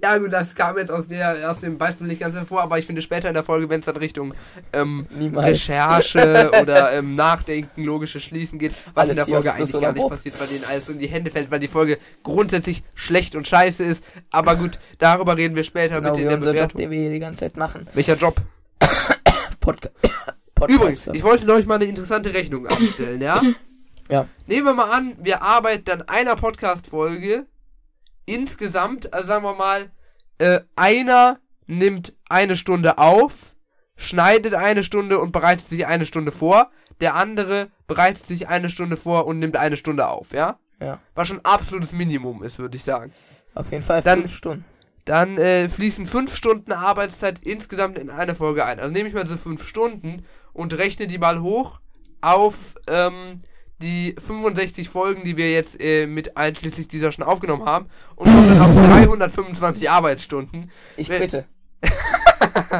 Ja, gut, das kam jetzt aus, der, aus dem Beispiel nicht ganz hervor, aber ich finde später in der Folge, wenn es dann Richtung ähm. Recherche oder ähm, Nachdenken, logische Schließen geht, was Alles in der Folge eigentlich gar nicht Bob. passiert, weil denen alles in die Hände fällt, weil die Folge grundsätzlich schlecht und scheiße ist. Aber gut, darüber reden wir später Genau, mit in der unser Job, Bewertung. den wir hier die ganze Zeit machen. Welcher Job? Podca Übrigens, Podcaster. ich wollte euch mal eine interessante Rechnung anstellen, ja? Ja. Nehmen wir mal an, wir arbeiten an einer Podcast-Folge insgesamt, also sagen wir mal, äh, einer nimmt eine Stunde auf, schneidet eine Stunde und bereitet sich eine Stunde vor. Der andere bereitet sich eine Stunde vor und nimmt eine Stunde auf, ja? Ja. Was schon absolutes Minimum ist, würde ich sagen. Auf jeden Fall Dann- fünf Stunden. Dann äh, fließen fünf Stunden Arbeitszeit insgesamt in eine Folge ein. Also nehme ich mal so fünf Stunden und rechne die mal hoch auf ähm, die 65 Folgen, die wir jetzt äh, mit einschließlich dieser schon aufgenommen haben und komme dann auf 325 Arbeitsstunden. Ich Wenn- bitte.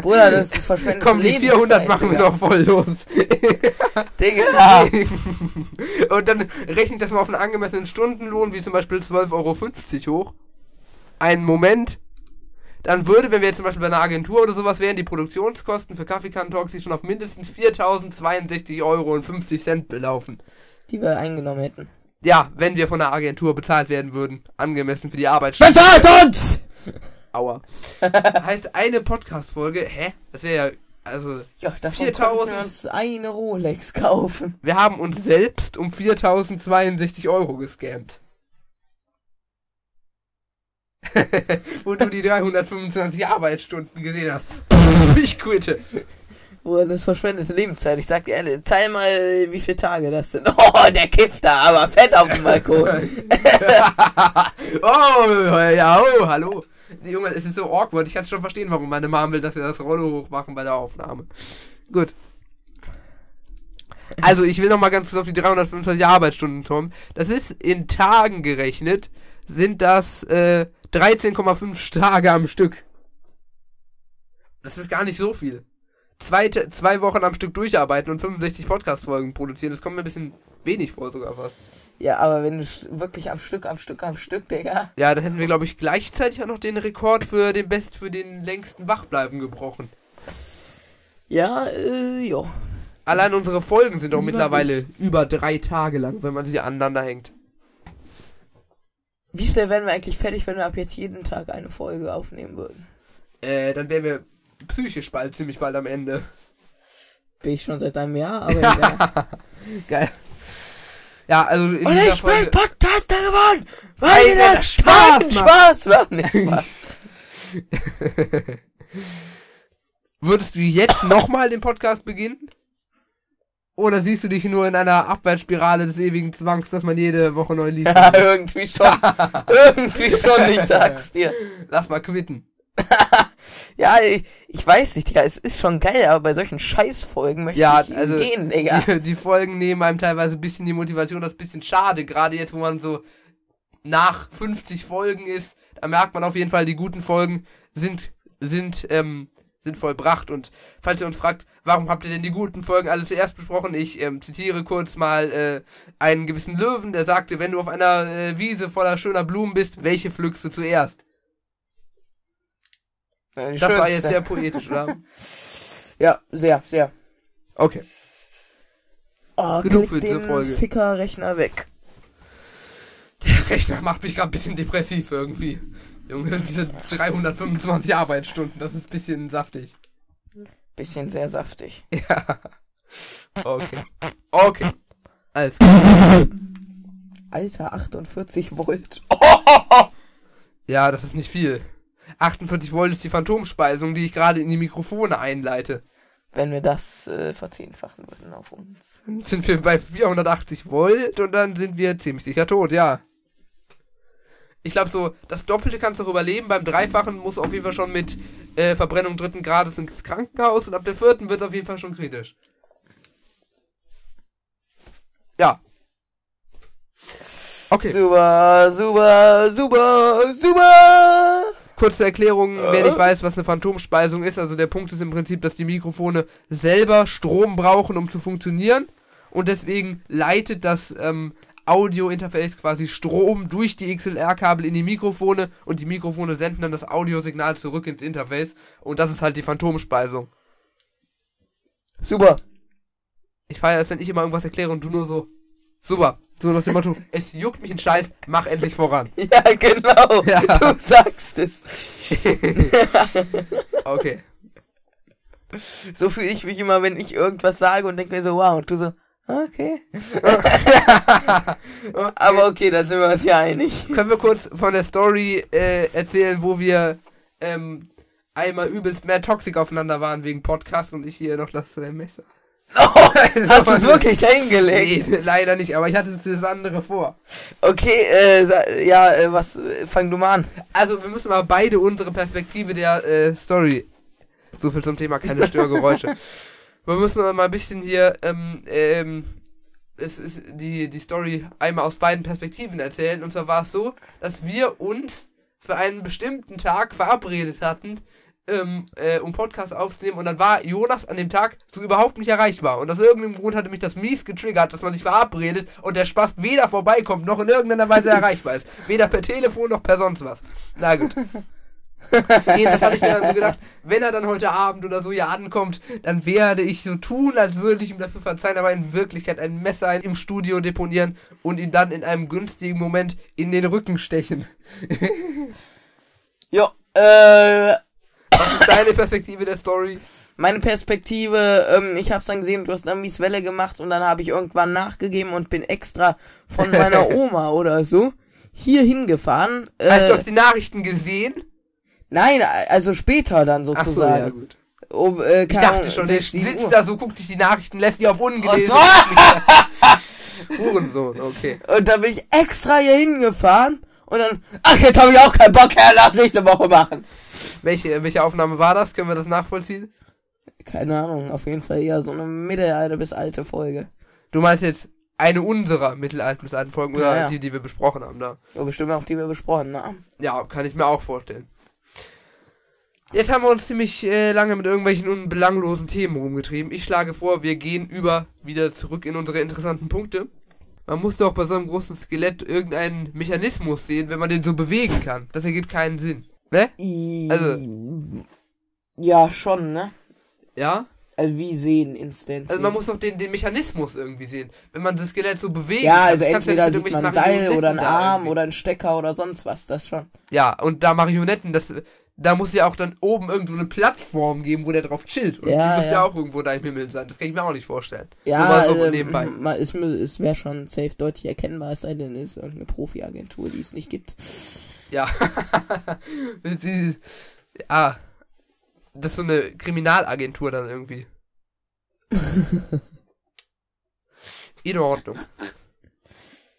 Bruder, das ist verschwendete Komm, die 400 Lebenszeit, machen wir noch voll los. Digga. und dann rechne ich das mal auf einen angemessenen Stundenlohn, wie zum Beispiel 12,50 Euro hoch. Einen Moment. Dann würde, wenn wir jetzt zum Beispiel bei einer Agentur oder sowas wären, die Produktionskosten für Kaffeekann-Talks sich schon auf mindestens 4.062 Euro und 50 Cent belaufen. Die wir eingenommen hätten. Ja, wenn wir von der Agentur bezahlt werden würden. Angemessen für die Arbeit. Bezahlt uns! Aua. heißt eine Podcast-Folge, hä? Das wäre ja, also, Ja, davon 4000. konnten wir uns eine Rolex kaufen. wir haben uns selbst um 4.062 Euro gescammt. Wo du die 325 Arbeitsstunden gesehen hast. Ich quitte. Bruder, das verschwendete Lebenszeit. Ich sag dir ehrlich, zeig mal, wie viele Tage das sind. Oh, der kifft da, aber fett auf dem Balkon. oh, ja, oh, hallo. Junge, es ist so awkward. Ich kann schon verstehen, warum meine Mom will, dass wir das Rollo hochmachen bei der Aufnahme. Gut. Also, ich will noch mal ganz kurz auf die 325 Arbeitsstunden kommen. Das ist in Tagen gerechnet, sind das äh, 13,5 Tage am Stück. Das ist gar nicht so viel. Zwei, zwei Wochen am Stück durcharbeiten und 65 Podcast-Folgen produzieren, das kommt mir ein bisschen wenig vor sogar fast. Ja, aber wenn du wirklich am Stück, am Stück, am Stück, Digga. Ja, dann hätten wir, glaube ich, gleichzeitig auch noch den Rekord für den Best, für den längsten Wachbleiben gebrochen. Ja, äh, jo. Allein unsere Folgen sind doch Über mittlerweile über drei Tage lang, wenn man sie aneinander hängt. Wie schnell wären wir eigentlich fertig, wenn wir ab jetzt jeden Tag eine Folge aufnehmen würden? Äh, dann wären wir psychisch bald, ziemlich bald am Ende. Bin ich schon seit einem Jahr, aber egal. Geil. Ja, also in Und ich bin Folge. Podcaster geworden, weil mir das das Spaß Spaß macht. Nicht Spaß. Würdest du jetzt nochmal den Podcast beginnen? Oder siehst du dich nur in einer Abwärtsspirale des ewigen Zwangs, dass man jede Woche neu liest? Ja, irgendwie schon. irgendwie schon, ich sag's dir. Lass mal quitten. Ja, ich, ich weiß nicht, Digga, es ist schon geil, aber bei solchen Scheißfolgen möchte Ja, ich also- gehen, Digga. Die, die Folgen nehmen einem teilweise ein bisschen die Motivation, das ist ein bisschen schade, gerade jetzt, wo man so nach 50 Folgen ist, da merkt man auf jeden Fall, die guten Folgen sind, sind, ähm, sind vollbracht und falls ihr uns fragt, warum habt ihr denn die guten Folgen alle zuerst besprochen, ich ähm, zitiere kurz mal äh, einen gewissen Löwen, der sagte, wenn du auf einer äh, Wiese voller schöner Blumen bist, welche pflückst du zuerst? Die Das war schönste. jetzt sehr poetisch, oder? Ja, sehr, sehr. Okay. Oh, Genug für diese Folge. Ficker-Rechner weg. Der Rechner macht mich gerade ein bisschen depressiv irgendwie. Junge, diese 325 Arbeitsstunden, das ist ein bisschen saftig. Bisschen sehr saftig. Ja. Okay. Okay. Alles klar. Alter, 48 Volt. Ja, das ist nicht viel. 48 Volt ist die Phantomspeisung, die ich gerade in die Mikrofone einleite. Wenn wir das äh, verzehnfachen würden auf uns. Dann sind wir bei 480 Volt und dann sind wir ziemlich sicher tot, ja. Ich glaube so, das Doppelte kannst du noch überleben. Beim Dreifachen muss auf jeden Fall schon mit äh, Verbrennung dritten Grades ins Krankenhaus und ab der vierten wird es auf jeden Fall schon kritisch. Ja. Okay. Super, super, super, super. Kurze Erklärung, wer nicht weiß, was eine Phantomspeisung ist. Also der Punkt ist im Prinzip, dass die Mikrofone selber Strom brauchen, um zu funktionieren. Und deswegen leitet das ähm, Audio-Interface quasi Strom durch die XLR-Kabel in die Mikrofone und die Mikrofone senden dann das Audiosignal zurück ins Interface. Und das ist halt die Phantomspeisung. Super. Ich feiere es, wenn ich immer irgendwas erkläre und du nur so. Super. So nach dem Motto, es juckt mich ein Scheiß, mach endlich voran. Ja, genau. Ja. Du sagst es. Okay. So fühle ich mich immer, wenn ich irgendwas sage und denke mir so, wow, und du so, okay. Aber okay, da sind wir uns ja einig. Können wir kurz von der Story äh, erzählen, wo wir ähm, einmal übelst mehr toxisch aufeinander waren wegen Podcast und ich hier noch das äh, Messer. Oh, hast du es wirklich dahingelegt? Nee, leider nicht, aber ich hatte das andere vor. Okay, äh, ja, äh, was, fang du mal an. Also, wir müssen mal beide unsere Perspektive der äh, Story. So viel zum Thema keine Störgeräusche. wir müssen mal ein bisschen hier, ähm, ähm, es ist die, die Story einmal aus beiden Perspektiven erzählen. Und zwar war es so, dass wir uns für einen bestimmten Tag verabredet hatten, ähm, äh, um Podcast aufzunehmen. Und dann war Jonas an dem Tag so überhaupt nicht erreichbar. Und aus irgendeinem Grund hatte mich das mies getriggert, dass man sich verabredet und der Spaß weder vorbeikommt, noch in irgendeiner Weise erreichbar ist. Weder per Telefon noch per sonst was. Na gut. Jedenfalls hatte ich mir dann so gedacht, wenn er dann heute Abend oder so hier ankommt, dann werde ich so tun, als würde ich ihm dafür verzeihen, aber in Wirklichkeit ein Messer im Studio deponieren und ihn dann in einem günstigen Moment in den Rücken stechen. Ja, äh, Was ist deine Perspektive der Story? meine Perspektive, ähm, ich hab's dann gesehen, du hast dann mies Welle gemacht und dann habe ich irgendwann nachgegeben und bin extra von meiner Oma oder so hier hingefahren. Äh, Hast du hast die Nachrichten gesehen? nein, also später dann Ach so, ja sozusagen. gut. Um, äh, Ich dachte schon, der 6, 7 sitzt Uhr. da so, guckt sich die Nachrichten, lässt die auf ungelesen. Und Hurensohn, okay. Und dann bin ich extra hier hingefahren und dann, ach, jetzt habe ich auch keinen Bock, ja, lass nächste Woche machen. Welche, welche Aufnahme war das? Können wir das nachvollziehen? Keine Ahnung, auf jeden Fall eher so eine mittelalter bis alte Folge. Du meinst jetzt eine unserer mittelalten bis alten Folgen oder Ja, ja. die, die wir besprochen haben da? Ja, bestimmt auch die wir besprochen haben. Ja, kann ich mir auch vorstellen. Jetzt haben wir uns ziemlich äh, lange mit irgendwelchen unbelanglosen Themen rumgetrieben. Ich schlage vor, wir gehen über wieder zurück in unsere interessanten Punkte. Man muss doch bei so einem großen Skelett irgendeinen Mechanismus sehen, wenn man den so bewegen kann. Das ergibt keinen Sinn. Ne? Also- Ja, schon, ne? Ja? Also wie sehen Instanzen. Also man muss doch den, den Mechanismus irgendwie sehen. Wenn man das Skelett so bewegt. ja, also das kannst du entweder nicht mit sieht man ein Seil oder einen Arm irgendwie. oder einen Stecker oder sonst was, das schon. Ja, und da Marionetten, das, da muss ja auch dann oben irgendwo eine Plattform geben, wo der drauf chillt. Und Ja, die müsste ja. ja auch irgendwo da im Himmel sein. Das kann ich mir auch nicht vorstellen. Ja, Nur mal so ähm, nebenbei. ma- es, mü- es wäre schon safe deutlich erkennbar, es sei denn, es ist irgendeine Profi-Agentur, die es nicht gibt. Ja. Sie- ah. Das ist so eine Kriminalagentur dann irgendwie. In Ordnung.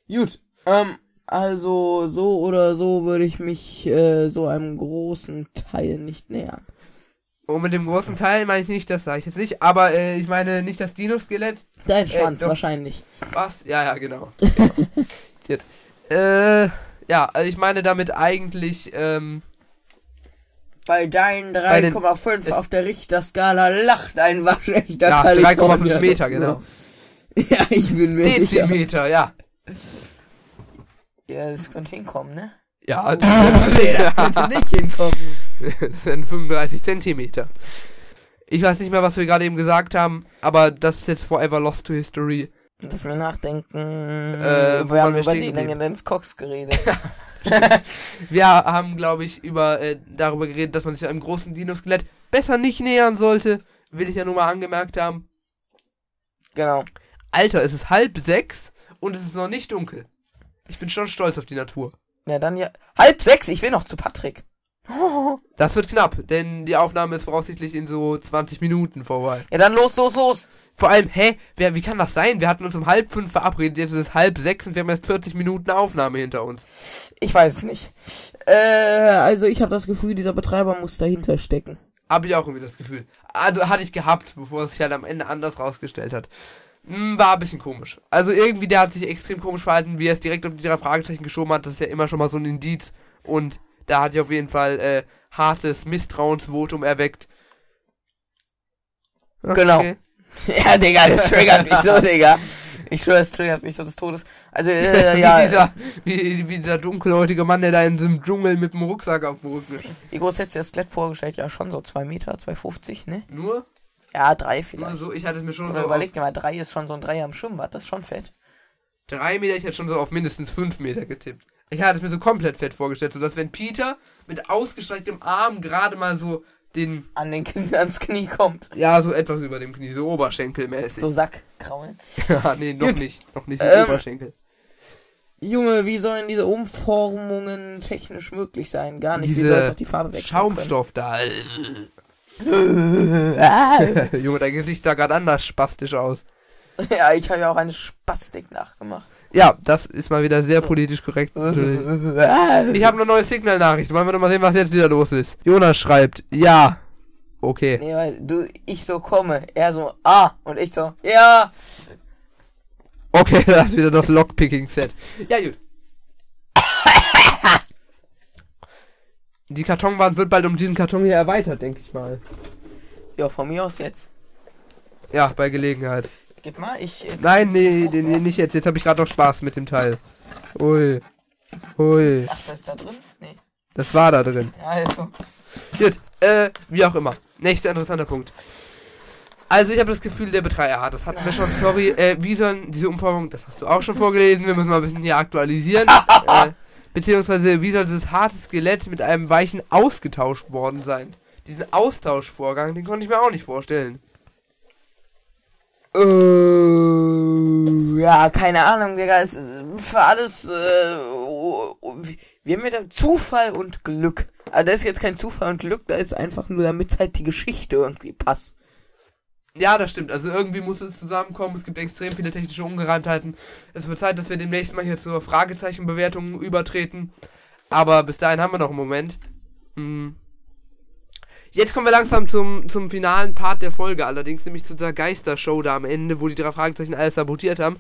Gut, ähm, also so oder so würde ich mich äh, so einem großen Teil nicht nähern. Und mit dem großen Teil meine ich nicht, das sage ich jetzt nicht, aber äh, ich meine nicht das Dino-Skelett. Dein Äh, Schwanz doch. wahrscheinlich. Was? Ja, ja, genau. genau. Jetzt. Äh, ja, also ich meine damit eigentlich, ähm, Bei deinen Bei den- 3,5 es- auf der Richterskala lacht ein waschechter ja, Kalifornier. 3,5 Meter, genau. Ja, ich bin mir sicher. Dezimeter, ja. Ja, das könnte hinkommen, ne? Ja, Nee, das könnte nicht hinkommen. Das sind 35 Zentimeter. Ich weiß nicht mehr, was wir gerade eben gesagt haben, aber das ist jetzt forever lost to history. Lass mir nachdenken. Äh, wir haben wir über die? Länge deines Cocks geredet. Wir haben, glaube ich, über äh, darüber geredet, dass man sich einem großen Dinoskelett besser nicht nähern sollte. Will ich ja nur mal angemerkt haben. genau. Alter, es ist halb sechs und es ist noch nicht dunkel. Ich bin schon stolz auf die Natur. Ja, dann ja. Halb sechs, ich will noch zu Patrick. Das wird knapp, denn die Aufnahme ist voraussichtlich in so 20 Minuten vorbei. Ja, dann los, los, los. Vor allem, hä, wer, wie kann das sein? Wir hatten uns um halb fünf verabredet, jetzt ist es halb sechs und wir haben erst 40 Minuten Aufnahme hinter uns. Ich weiß es nicht. Äh, also ich habe das Gefühl, dieser Betreiber muss dahinter stecken. Habe ich auch irgendwie das Gefühl. Also hatte ich gehabt, bevor es sich halt am Ende anders rausgestellt hat. Hm, war ein bisschen komisch. Also irgendwie, der hat sich extrem komisch verhalten, wie er es direkt auf die drei Fragezeichen geschoben hat. Das ist ja immer schon mal so ein Indiz. Und da hat er auf jeden Fall äh, hartes Misstrauensvotum erweckt. Genau. Ja, Digga, das triggert mich so, Digga. Ich schwöre, es triggert mich so des Todes. Also, äh, wie, ja, dieser, wie, wie dieser dunkelhäutige Mann, der da in diesem Dschungel mit dem Rucksack auf dem Rücken ist. wie groß hättest du das Skelett vorgestellt? Ja, schon so 2 Meter, 2,50, ne? Nur? Ja, 3 Nur vielleicht. so, ich hatte es mir schon Oder so überleg dir mal, 3 ist schon so ein Dreier im Schwimmbad, das ist schon fett. drei Meter, ich hätte schon so auf mindestens fünf Meter getippt. Ich hatte es mir so komplett fett vorgestellt, so dass wenn Peter mit ausgestrecktem Arm gerade mal so den, An den Knie, ans Knie kommt. ja, so etwas über dem Knie, so oberschenkelmäßig. So Sackkraulen. ja, nee, noch Gut. nicht, noch nicht so Ähm, Oberschenkel. Junge, wie sollen diese Umformungen technisch möglich sein? Gar nicht. wie Diese soll es auch die Farbe wechseln Schaumstoff da. können? Ah. Junge, dein Gesicht sah gerade anders spastisch aus. ja, ich habe ja auch eine Spastik nachgemacht. Ja, das ist mal wieder sehr politisch korrekt. Ich habe eine neue Signal-Nachricht. Wollen wir doch mal sehen, was jetzt wieder los ist. Jonas schreibt, ja. Okay. Nee, weil du, ich so komme, er so, ah, und ich so, ja. Okay, das ist wieder das Lockpicking-Set. Ja, gut. Die Kartonwand wird bald um diesen Karton hier erweitert, denke ich mal. Ja, von mir aus jetzt. Ja, bei Gelegenheit. Gib mal, ich. äh, Nein, nee, nee, nee nicht jetzt. Jetzt habe ich gerade noch Spaß mit dem Teil. Ui. Ui. Ach, das ist da drin? Nee. Das war da drin. Ja, jetzt so. Gut, äh, wie auch immer. Nächster interessanter Punkt. Also ich habe das Gefühl, der Betreiber, ja, das hatten wir schon, sorry, äh, wie sollen diese Umformung, das hast du auch schon vorgelesen, wir müssen mal ein bisschen hier aktualisieren. äh, beziehungsweise, wie soll dieses harte Skelett mit einem weichen ausgetauscht worden sein? Diesen Austauschvorgang, den konnte ich mir auch nicht vorstellen. Äh, ja, keine Ahnung, Digga. Äh, für alles, äh, oh, oh, wir haben da Zufall und Glück. Aber da ist jetzt kein Zufall und Glück, da ist einfach nur, damit halt die Geschichte irgendwie passt. Ja, das stimmt. Also irgendwie muss es zusammenkommen. Es gibt extrem viele technische Ungereimtheiten. Es wird Zeit, dass wir demnächst mal hier zur Fragezeichenbewertung übertreten. Aber bis dahin haben wir noch einen Moment. Hm. Jetzt kommen wir langsam zum, zum finalen Part der Folge, allerdings nämlich zu dieser Geistershow da am Ende, wo die drei Fragezeichen alles sabotiert haben.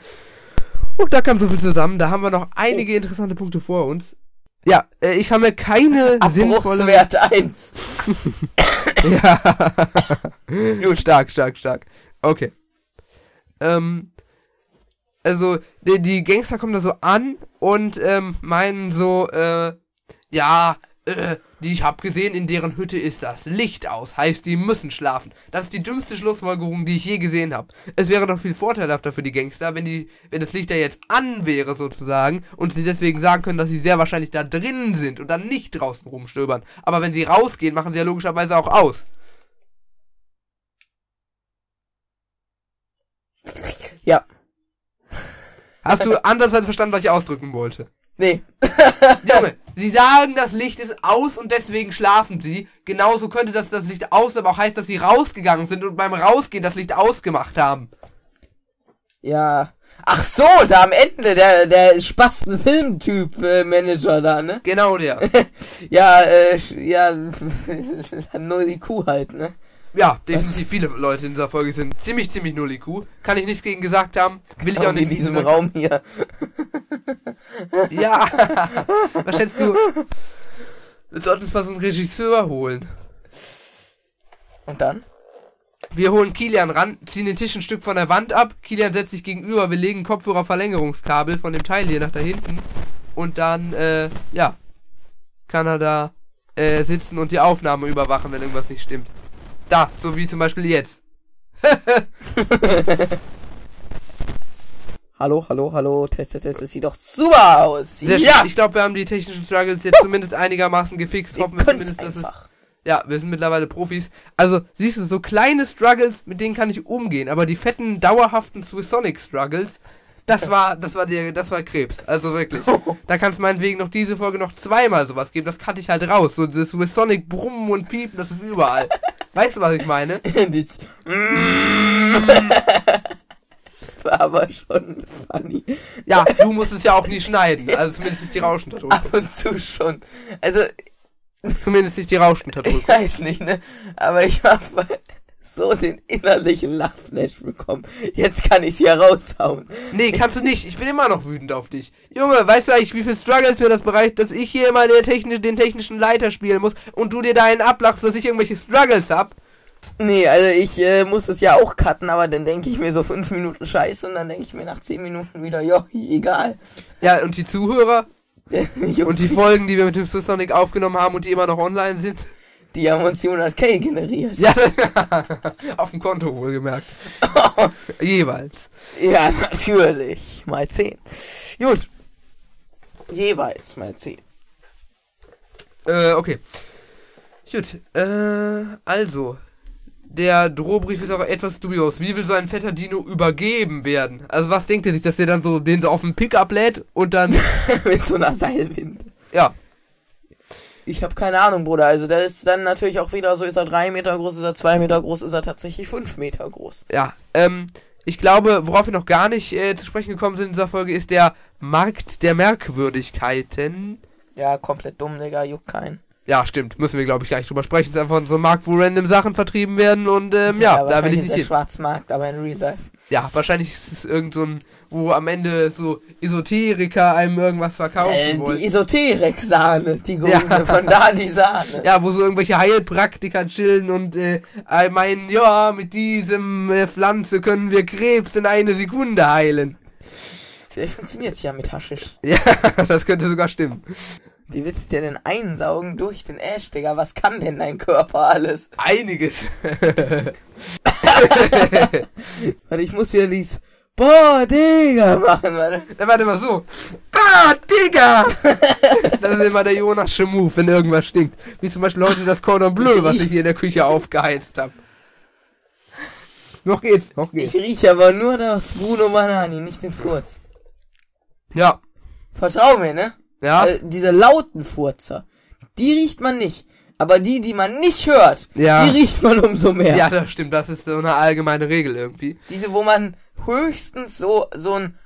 Und da kam so viel zusammen. Da haben wir noch einige interessante Punkte vor uns. Ja, äh, ich habe mir keine sinnvolle... Abbruchswert 1. Ja. Stark, stark, stark. Okay. Ähm, also, die, die Gangster kommen da so an und ähm, meinen so, äh, ja, äh, die ich hab gesehen, in deren Hütte ist das Licht aus. Heißt, die müssen schlafen. Das ist die dümmste Schlussfolgerung, die ich je gesehen habe. Es wäre doch viel vorteilhafter für die Gangster, wenn die, wenn das Licht ja jetzt an wäre sozusagen und sie deswegen sagen können, dass sie sehr wahrscheinlich da drin sind und dann nicht draußen rumstöbern. Aber wenn sie rausgehen, machen sie ja logischerweise auch aus. Ja. Hast du andersweise verstanden, was ich ausdrücken wollte? Nee. Junge, sie sagen, das Licht ist aus und deswegen schlafen sie. Genauso könnte das das Licht aus, aber auch heißt, dass sie rausgegangen sind und beim Rausgehen das Licht ausgemacht haben. Ja. Ach so, da am Ende, der, der Spasten-Filmtyp, äh, Manager da, ne? Genau der. Ja, äh, ja, nur die Kuh halt, ne? Ja, definitiv viele Leute in dieser Folge sind ziemlich, ziemlich null IQ. Kann ich nichts gegen gesagt haben. Will ich auch in nicht diesem sagen. Raum hier. Ja. Was schätzt du? Wir sollten uns mal so einen Regisseur holen. Und dann? Wir holen Kilian ran, ziehen den Tisch ein Stück von der Wand ab. Kilian setzt sich gegenüber, wir legen Kopfhörer-Verlängerungskabel von dem Teil hier nach da hinten. Und dann, äh, ja, kann er da äh, sitzen und die Aufnahme überwachen, wenn irgendwas nicht stimmt. Da, so wie zum Beispiel jetzt. Hallo, hallo, hallo, Test, Test, Test, das sieht doch super aus. Sehr ja, schön. Ich glaube, wir haben die technischen Struggles jetzt zumindest einigermaßen gefixt. Hoffen wir zumindest, dass es. Ja, wir sind mittlerweile Profis. Also, siehst du, so kleine Struggles, mit denen kann ich umgehen, aber die fetten, dauerhaften Swisonic Struggles, das war, das war der, das war Krebs. Also wirklich. Da kannst meinetwegen noch diese Folge noch zweimal sowas geben. Das cutte ich halt raus. So das Swisonic Brummen und Piepen, das ist überall. weißt du, was ich meine? das das war aber schon funny. Ja, du musst es ja auch nie schneiden. Also zumindest nicht die Rauschen da drüber. Ab und zu schon. Also, Zumindest nicht die Rauschen da drüber. ich weiß nicht, ne? Aber ich habe so den innerlichen Lachflash bekommen. Jetzt kann ich's hier raushauen. Nee, kannst du nicht. Ich bin immer noch wütend auf dich. Junge, weißt du eigentlich, wie viel Struggles mir das bereicht, dass ich hier immer der technisch, den technischen Leiter spielen muss und du dir da einen ablachst, dass ich irgendwelche Struggles hab? Nee, also ich äh, muss es ja auch cutten, aber dann denke ich mir so fünf Minuten Scheiße und dann denke ich mir nach zehn Minuten wieder, ja, egal. Ja, und die Zuhörer Jo, und die Folgen, die wir mit dem Sonic aufgenommen haben und die immer noch online sind. Die haben uns 100k generiert. Ja, auf dem Konto wohlgemerkt. Jeweils. Ja, natürlich. Mal 10. Gut. Jeweils mal 10. Äh, okay. Gut, äh, also. der Drohbrief ist auch etwas dubios. Wie will so ein fetter Dino übergeben werden? Also was denkt ihr sich, dass der dann so den so auf den Pickup lädt und dann Mit so einer Seilwinde. ja Ich habe keine Ahnung, Bruder. Also der ist dann natürlich auch wieder so, ist er drei Meter groß, ist er zwei Meter groß, ist er tatsächlich fünf Meter groß. ja ähm ich glaube, worauf wir noch gar nicht äh, zu sprechen gekommen sind in dieser Folge, ist der Markt der Merkwürdigkeiten. Ja, komplett dumm, Digga, juckt keinen. Ja, stimmt. Müssen wir, glaube ich, gleich drüber sprechen. Es ist einfach so ein Markt, wo random Sachen vertrieben werden und ähm, ja, da will ich ist nicht der hin. Schwarzmarkt, aber in Real Life. Ja, wahrscheinlich ist es irgend so ein, wo am Ende so Esoteriker einem irgendwas verkaufen Äh, wollen. die Esoterik-Sahne, die Ja. goldene, von da die Sahne. Ja, wo so irgendwelche Heilpraktiker chillen und äh, äh, meinen, ja, mit diesem äh, Pflanze können wir Krebs in eine Sekunde heilen. Vielleicht funktioniert's ja mit Haschisch. Ja, das könnte sogar stimmen. Wie willst du dir denn einsaugen durch den Ash, Digga? Was kann denn dein Körper alles? Einiges. Warte, ich muss wieder dies Boah, Digga machen, warte. Dann warte mal so. Ah, Digga! das ist immer der Jonasche Move, wenn irgendwas stinkt. Wie zum Beispiel heute das Cordon Bleu, was ich hier in der Küche aufgeheizt habe. Noch geht's, noch Ich geht's. rieche aber nur das Bruno Banani, nicht den Furz. Ja, Vertrau mir, ne? ja, Äh, diese lauten Furzer, die riecht man nicht. Aber die, die man nicht hört, Ja. die riecht man umso mehr. ja, das stimmt. Das ist so eine allgemeine Regel irgendwie. Diese, wo man höchstens so, so ein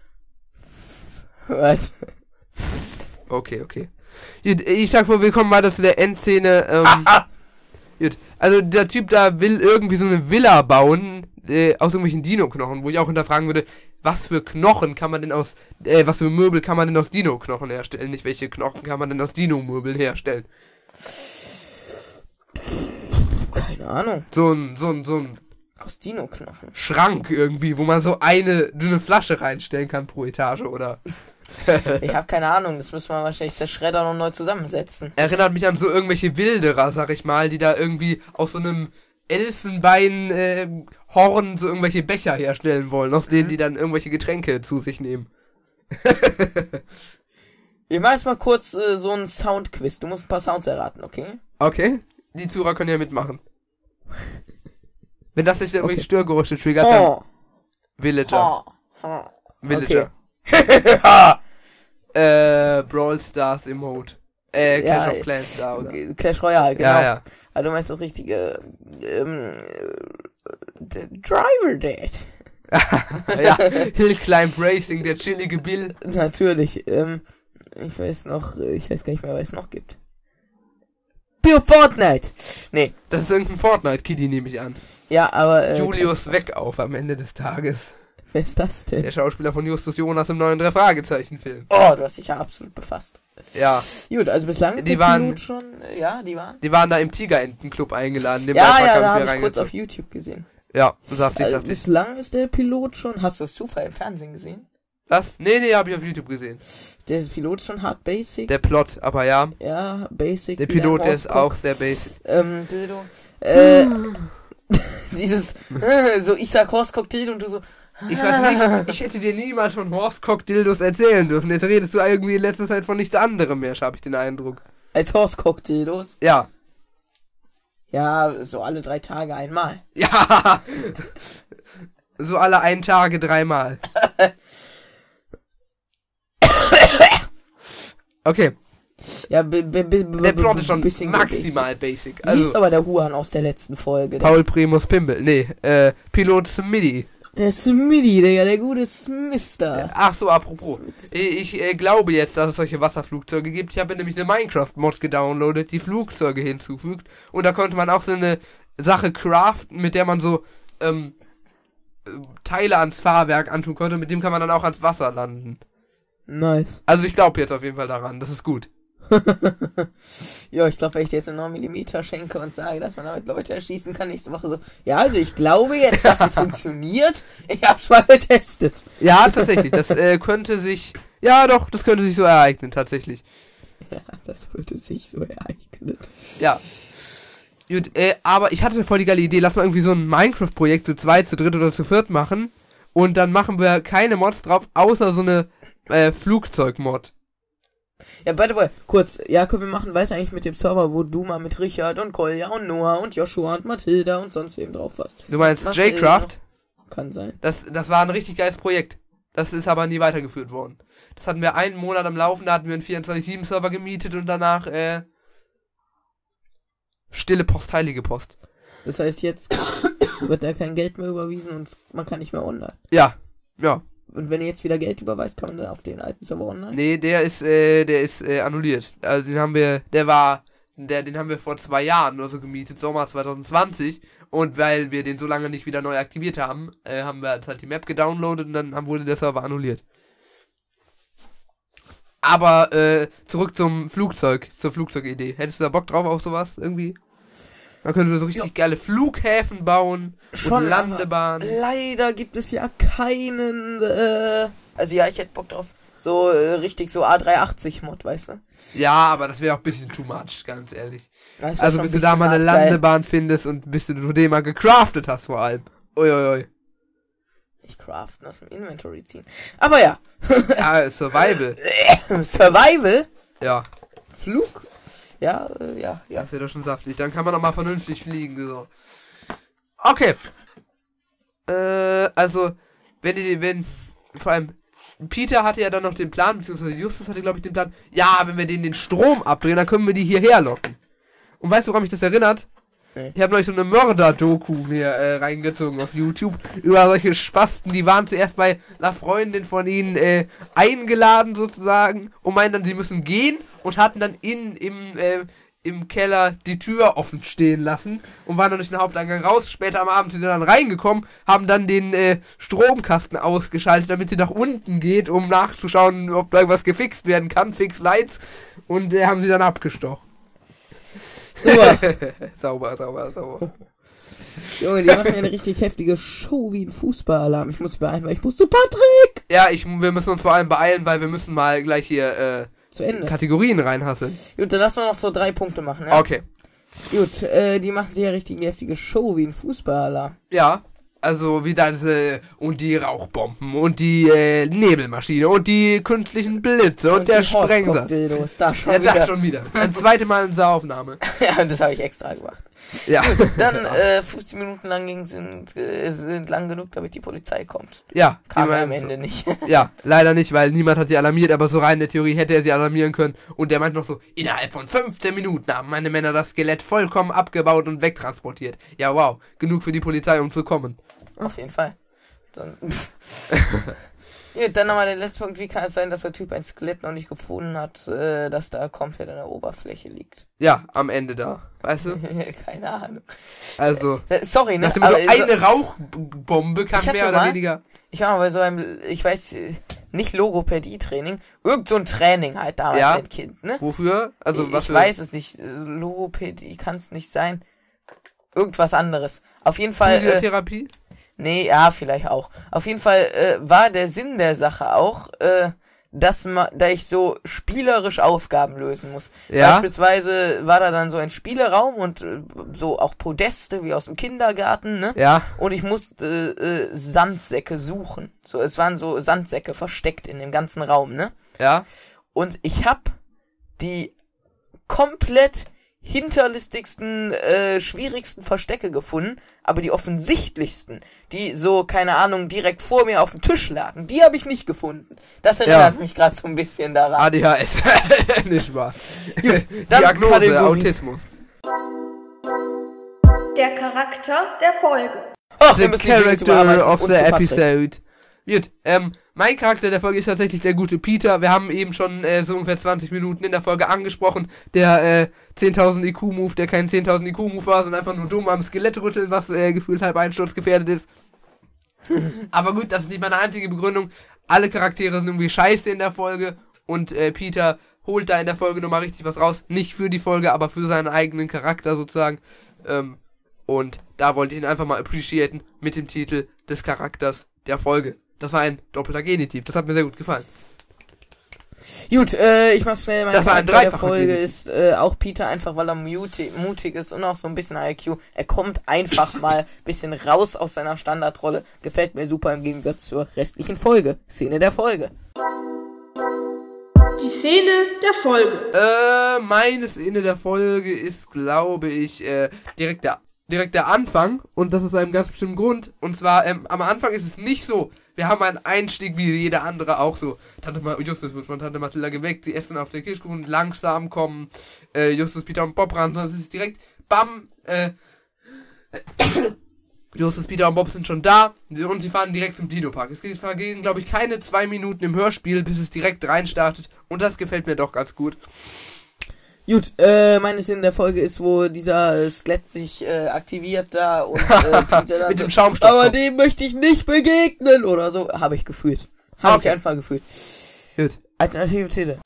hört. Okay, okay. Gut, ich sag mal, wir kommen weiter zu der Endszene. Ähm, gut, also der Typ da will irgendwie so eine Villa bauen äh, aus irgendwelchen Dino-Knochen, wo ich auch hinterfragen würde, was für Knochen kann man denn aus, äh, was für Möbel kann man denn aus Dino-Knochen herstellen? Nicht welche Knochen kann man denn aus Dino-Möbeln herstellen? Keine Ahnung. So ein, so ein, so ein Aus Dino-Knochen. Schrank irgendwie, wo man so eine dünne Flasche reinstellen kann pro Etage oder. Ich habe keine Ahnung, das müssen wir wahrscheinlich zerschreddern und neu zusammensetzen. Erinnert mich an so irgendwelche Wilderer, sag ich mal, die da irgendwie aus so einem Elfenbein äh, Horn so irgendwelche Becher herstellen wollen, aus denen die dann irgendwelche Getränke zu sich nehmen. Wir machen jetzt mal kurz äh, so einen Soundquiz. Du musst ein paar Sounds erraten, okay? Okay? Die Zuhörer können ja mitmachen. Wenn das nicht irgendwelche Okay. Störgeräusche triggert, dann Oh, Villager. oh, oh. Villager. äh, Brawl Stars Emote. Äh, Clash Ja, of Clans da, oder? Okay, Clash Royale, genau. Ja, ja. Also du meinst das richtige ähm, äh, Driver Date. ja, Hill Climb Racing, der chillige Bill. Natürlich. Ähm, ich weiß noch, äh, ich weiß gar nicht mehr, was es noch gibt. Pure Fortnite! Nee, Das ist irgendein Fortnite-Kitty, nehme ich an. ja, aber. Äh, Julius weg auf am Ende des Tages. Wer ist das denn? Der Schauspieler von Justus Jonas im neuen Drei-Fragezeichen-Film. Oh, du hast dich ja absolut befasst. Ja, Gut, also bislang ist Die der waren- Pilot schon. Äh, ja, die waren. die waren da im Tigerentenclub eingeladen. Den Ja, ja, da habe ich kurz auf. YouTube gesehen. Ja, saftig, Also, saftig. bislang ist der Pilot schon. Hast du das Zufall im Fernsehen gesehen? Was? Nee, nee, hab ich auf YouTube gesehen. Der Pilot ist schon hart basic. Der Plot, aber ja. ja, basic. Der ein Pilot, der ist auch sehr basic. Ähm, Dildo. Äh, dieses, äh, so ich sag Horst Cocktail und du so, Ich weiß nicht, ich hätte dir niemals von Horstcock Dildos erzählen dürfen. Jetzt redest du irgendwie in letzter Zeit von nichts anderem mehr, habe ich den Eindruck. als Horst Cocktaildos. Ja. Ja, so alle drei Tage einmal. Ja. So alle einen Tage dreimal. Okay, Ja, der Plot ist schon bisschen maximal basic. Basic. Wie ist Also, aber der Huan aus der letzten Folge? Der, Paul Primus Pimbel. Nee, äh, Pilot Smitty. der Smitty, Digga, der gute Smithstar. Ach so, apropos. Ich, ich äh, glaube jetzt, dass es solche Wasserflugzeuge gibt. Ich habe nämlich eine Minecraft-Mod gedownloadet, die Flugzeuge hinzufügt. Und da konnte man auch so eine Sache craften, mit der man so ähm, äh, Teile ans Fahrwerk antun konnte. Mit dem kann man dann auch ans Wasser landen. Nice. Also ich glaube jetzt auf jeden Fall daran. Das ist gut. Ja, ich glaube, wenn ich dir jetzt einen 9 mm schenke und sage, dass man damit Leute erschießen kann, nächste Woche so, ja, also ich glaube jetzt, dass es funktioniert. Ich hab's mal getestet. Ja, tatsächlich. Das äh, könnte sich. Ja, doch, das könnte sich so ereignen, tatsächlich. Ja, das würde sich so ereignen. Ja. Gut, äh, aber ich hatte voll die geile Idee. Lass mal irgendwie so ein Minecraft-Projekt zu zweit, zu dritt oder zu viert machen. Und dann machen wir keine Mods drauf, außer so eine äh, Flugzeug-Mod. Ja, by the way, kurz, ja, können wir machen, weiß eigentlich mit dem Server, wo du mal mit Richard und Kolja und Noah und Joshua und Mathilda und sonst wem drauf warst. Du meinst Was J-Craft? Kann sein. Das, das war ein richtig geiles Projekt. Das ist aber nie weitergeführt worden. Das hatten wir einen Monat am Laufen, da hatten wir einen 24-7-Server gemietet und danach, äh, stille Post, heilige Post. Das heißt, jetzt wird da kein Geld mehr überwiesen und man kann nicht mehr online. Ja, ja. Und wenn ihr jetzt wieder Geld überweist, kann man dann auf den alten Server online? Nee, der ist, äh, der ist äh, annulliert. Also den haben wir, der war, der, den haben wir vor zwei Jahren oder so gemietet, Sommer 2020. Und weil wir den so lange nicht wieder neu aktiviert haben, äh, haben wir jetzt halt die Map gedownloadet und dann wurde der Server annulliert. Aber äh, zurück zum Flugzeug, zur Flugzeugidee. Hättest du da Bock drauf auf sowas irgendwie? Können wir so richtig geile Flughäfen bauen Schon, und Landebahnen. Leider gibt es ja keinen, äh, also ja, ich hätte Bock drauf. So äh, richtig so A380-Mod, weißt du? Ja, aber das wäre auch ein bisschen too much, ganz ehrlich. Also bis du da mal eine hart geil. Landebahn findest und bis du den mal gecraftet hast vor allem. Uiuiui. Nicht craften, aus dem Inventory ziehen. Aber ja, Ja, Survival. Survival, Ja, Flug, ja, äh, ja, ja. das wäre doch schon saftig. Dann kann man auch mal vernünftig fliegen, so. Okay. Äh, also, wenn die, wenn, vor allem, Peter hatte ja dann noch den Plan, beziehungsweise Justus hatte, glaube ich, den Plan, ja, wenn wir denen den Strom abdrehen, dann können wir die hierher locken. Und weißt du, woran mich das erinnert? Ich habe neulich so eine Mörder-Doku mir äh, reingezogen auf YouTube über solche Spasten, die waren zuerst bei einer Freundin von ihnen äh, eingeladen sozusagen und meinen dann, sie müssen gehen und hatten dann in im äh, im Keller die Tür offen stehen lassen und waren dann durch den Haupteingang raus. Später am Abend sind sie dann reingekommen, haben dann den äh, Stromkasten ausgeschaltet, damit sie nach unten geht, um nachzuschauen, ob da irgendwas gefixt werden kann. Fix Lights. Und äh, haben sie dann abgestochen. Super. sauber, sauber, sauber. Junge, die machen ja eine richtig heftige Show wie ein Fußballalarm. Ich muss beeilen, weil ich muss zu Patrick. Ja, ich, wir müssen uns vor allem beeilen, weil wir müssen mal gleich hier äh, Zu Ende. Kategorien reinhasseln. Gut, dann lass uns noch so drei Punkte machen, ja? Okay. Gut, äh, die machen sich ja richtig eine heftige Show wie ein Fußballalarm. Ja, also wie das, äh, und die Rauchbomben und die äh, Nebelmaschine und die künstlichen Blitze und, der die Sprengsatz. Da schon Ja, wieder. das schon wieder. Ein zweites Mal in der Aufnahme. ja, das habe ich extra gemacht. Ja. Dann äh, 15 Minuten lang ging, sind, äh, sind lang genug, damit die Polizei kommt. Ja, Kam er am so. Ende nicht. Ja, leider nicht, weil niemand hat sie alarmiert, aber so rein in der Theorie hätte er sie alarmieren können. Und der meint noch so, innerhalb von 15 Minuten haben meine Männer das Skelett vollkommen abgebaut und wegtransportiert. Ja, wow. Genug für die Polizei, um zu kommen. Auf jeden Fall. Dann, ja, dann nochmal der letzte Punkt. Wie kann es sein, dass der Typ ein Skelett noch nicht gefunden hat, äh, das da komplett an der Oberfläche liegt? Ja, am Ende da. Weißt du? Keine Ahnung. Also, Äh, Sorry, ne? nach dem Motto, aber, eine Rauchbombe kann Ich mehr oder mal- weniger. Ich war mal bei so einem, ich weiß, äh, nicht Logopädie-Training, irgend so ein Training halt damals Ja. als Kind, ne? Wofür? Also, ich was für- weiß es nicht. Äh, Logopädie kann es nicht sein. Irgendwas anderes. Auf jeden Fall. Äh, Physiotherapie? Nee, ja, vielleicht auch. Auf jeden Fall äh, war der Sinn der Sache auch, äh, dass ma, da ich so spielerisch Aufgaben lösen muss. Ja. Beispielsweise war da dann so ein Spieleraum und äh, so auch Podeste wie aus dem Kindergarten, ne? Ja. Und ich musste äh, Sandsäcke suchen. So, es waren so Sandsäcke versteckt in dem ganzen Raum, ne? Ja. Und ich hab die komplett hinterlistigsten, äh, schwierigsten Verstecke gefunden, aber die offensichtlichsten, die so, keine Ahnung, direkt vor mir auf dem Tisch lagen, die habe ich nicht gefunden. Das erinnert Ja. mich gerade so ein bisschen daran. ADHS. Nicht wahr. dann Diagnose, Kategorie. Autismus. Der Charakter der Folge. Ach, The wir müssen die character of und the Patrick. episode. Gut, ähm, mein Charakter der Folge ist tatsächlich der gute Peter. Wir haben eben schon äh, so ungefähr 20 Minuten in der Folge angesprochen. Der äh, 10.000 IQ-Move, der kein 10.000 IQ-Move war, sondern einfach nur dumm am Skelett rütteln, was äh, gefühlt halb einsturzgefährdet ist. Aber gut, das ist nicht meine einzige Begründung. Alle Charaktere sind irgendwie scheiße in der Folge und äh, Peter holt da in der Folge nochmal richtig was raus. Nicht für die Folge, aber für seinen eigenen Charakter sozusagen. Ähm, und da wollte ich ihn einfach mal appreciaten mit dem Titel des Charakters der Folge. Das war ein doppelter Genitiv. Das hat mir sehr gut gefallen. Gut, äh, ich mach's schnell. Mein Das war ein der Folge Genitiv. ist äh, auch Peter, einfach weil er mutig, mutig ist und auch so ein bisschen IQ. Er kommt einfach mal ein bisschen raus aus seiner Standardrolle. Gefällt mir super im Gegensatz zur restlichen Folge. Szene der Folge. Die Szene der Folge. Äh, meine Szene der Folge ist, glaube ich, äh, direkt der, direkt der Anfang. Und das aus einem ganz bestimmten Grund. Und zwar, ähm, am Anfang ist es nicht so. Wir haben einen Einstieg wie jeder andere auch so. Tante Ma Justus wird von Tante Mathilda geweckt, sie essen auf der Kirschkuchen, langsam kommen äh, Justus, Peter und Bob ran. Es ist direkt, bam, äh, Justus, Peter und Bob sind schon da und sie fahren direkt zum Dino-Park. Es vergehen, glaube ich, keine zwei Minuten im Hörspiel, bis es direkt reinstartet. Und das gefällt mir doch ganz gut. Gut, äh, meine Szene der Folge ist, wo dieser äh, Skelett sich äh, aktiviert da und äh, Mit dem Schaumstoff. Aber dem möchte ich nicht begegnen oder so. Habe ich gefühlt. Habe Okay. ich einfach gefühlt. Gut. Alternative Titel.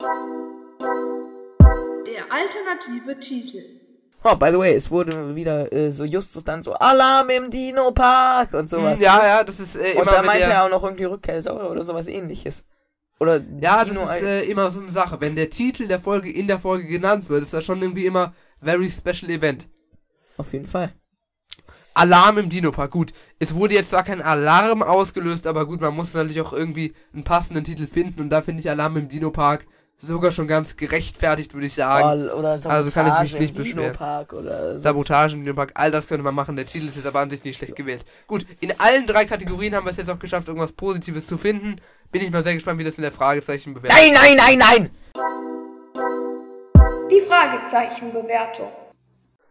Der alternative Titel. Oh, by the way, es wurde wieder äh, so Justus dann so Alarm im Dino Park und sowas. Hm, Ja, ja, das ist äh, Und immer, da wenn meinte er auch noch irgendwie Rückkehr oder sowas ähnliches. Oder Ja, das ist äh, immer so eine Sache. Wenn der Titel der Folge in der Folge genannt wird, ist das schon irgendwie immer very special event. auf jeden Fall. Alarm im Dino-Park. Gut, es wurde jetzt zwar kein Alarm ausgelöst, aber gut, man muss natürlich auch irgendwie einen passenden Titel finden und da finde ich Alarm im Dino-Park sogar schon ganz gerechtfertigt, würde ich sagen. Oh, oder Sabotage also kann ich mich nicht beschweren. Oder. Sabotage im Dino-Park, all das könnte man machen. Der Titel ist jetzt aber an sich nicht schlecht gewählt. Gut, in allen drei Kategorien haben wir es jetzt auch geschafft, irgendwas Positives zu finden. Bin ich mal sehr gespannt, wie das in der Fragezeichen bewertet. Nein, nein, nein, nein! Die Fragezeichenbewertung.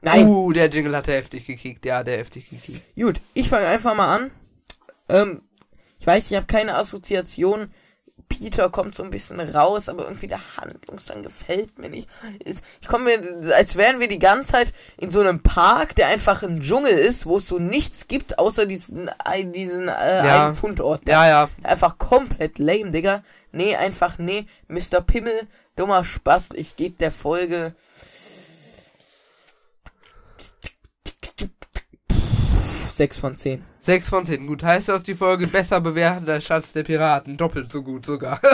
Nein! Uh, der Jingle hat heftig gekickt. Ja, der heftig gekickt. Gut, ich fange einfach mal an. Ähm, ich weiß, ich habe keine Assoziation. Peter kommt so ein bisschen raus, aber irgendwie der Handlungsstrang gefällt mir nicht. Ich komme mir, als wären wir die ganze Zeit in so einem Park, der einfach ein Dschungel ist, wo es so nichts gibt, außer diesen, diesen äh, Ja. einen Fundort. Ja, ja. Einfach komplett lame, Digga. Nee, einfach nee. Mr. Pimmel, dummer Spaß. Ich gebe der Folge. 6 von 10. 6 von 10. Gut, heißt das die Folge besser bewertet als Schatz der Piraten? Doppelt so gut sogar.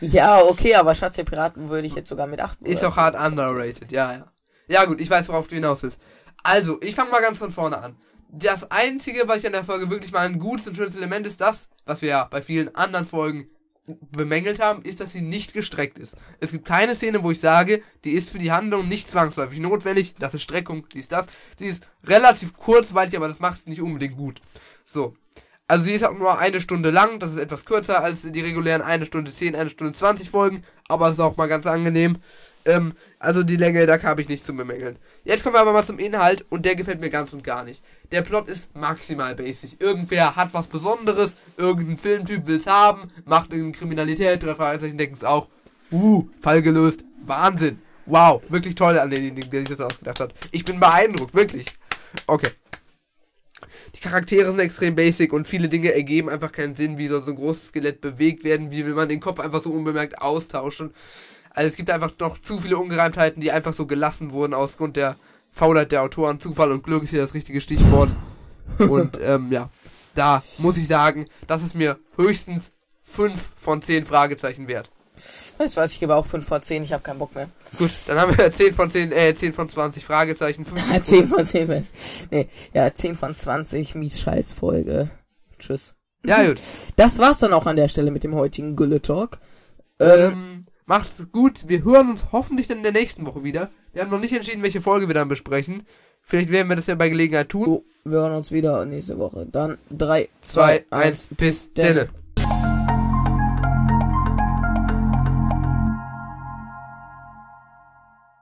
Ja, okay, aber Schatz der Piraten würde ich jetzt sogar mit 8. Ist auch hart underrated, ja, ja. Ja gut, ich weiß, worauf du hinaus willst. Also, ich fange mal ganz von vorne an. Das Einzige, was ich an der Folge wirklich mal ein gutes und schönes Element ist, das, was wir ja bei vielen anderen Folgen bemängelt haben, ist, dass sie nicht gestreckt ist. Es gibt keine Szene, wo ich sage, die ist für die Handlung nicht zwangsläufig notwendig. Das ist Streckung, die ist das. Sie ist relativ kurzweilig, aber das macht es nicht unbedingt gut. So. Also sie ist auch nur eine Stunde lang, das ist etwas kürzer als die regulären eine Stunde 10, eine Stunde 20 Folgen, aber es ist auch mal ganz angenehm. Ähm, also die Länge, da habe ich nichts zu bemängeln. Jetzt kommen wir aber mal zum Inhalt und der gefällt mir ganz und gar nicht. Der Plot ist maximal basic. Irgendwer hat was Besonderes, irgendein Filmtyp will es haben, macht irgendeine Kriminalität, drei Fragezeichen denken es auch. Uh, Fall gelöst. Wahnsinn. Wow, wirklich toll an denjenigen, der sich das ausgedacht hat. Ich bin beeindruckt, wirklich. Okay. Die Charaktere sind extrem basic und viele Dinge ergeben einfach keinen Sinn, wie soll so ein großes Skelett bewegt werden, wie will man den Kopf einfach so unbemerkt austauschen. Also es gibt einfach noch zu viele Ungereimtheiten, die einfach so gelassen wurden aus Grund der Faulheit der Autoren. Zufall und Glück ist hier das richtige Stichwort. Und ähm, ja, da muss ich sagen, das ist mir höchstens 5 von 10 Fragezeichen wert. Weißt du was, ich gebe auch 5 von 10, ich habe keinen Bock mehr. Gut, dann haben wir 10 von 10, äh, 10 von 20 Fragezeichen. 15 Ja, 10 von 10, man. Nee, ja, 10 von 20, mies scheiß Folge. Tschüss. Ja, gut. Das war's dann auch an der Stelle mit dem heutigen Gülle Talk. Ähm, Ähm, macht's gut. Wir hören uns hoffentlich dann in der nächsten Woche wieder. Wir haben noch nicht entschieden, welche Folge wir dann besprechen. Vielleicht werden wir das ja bei Gelegenheit tun. so, wir hören uns wieder nächste Woche. Dann 3, 2, 2, 1, 1. bis denne.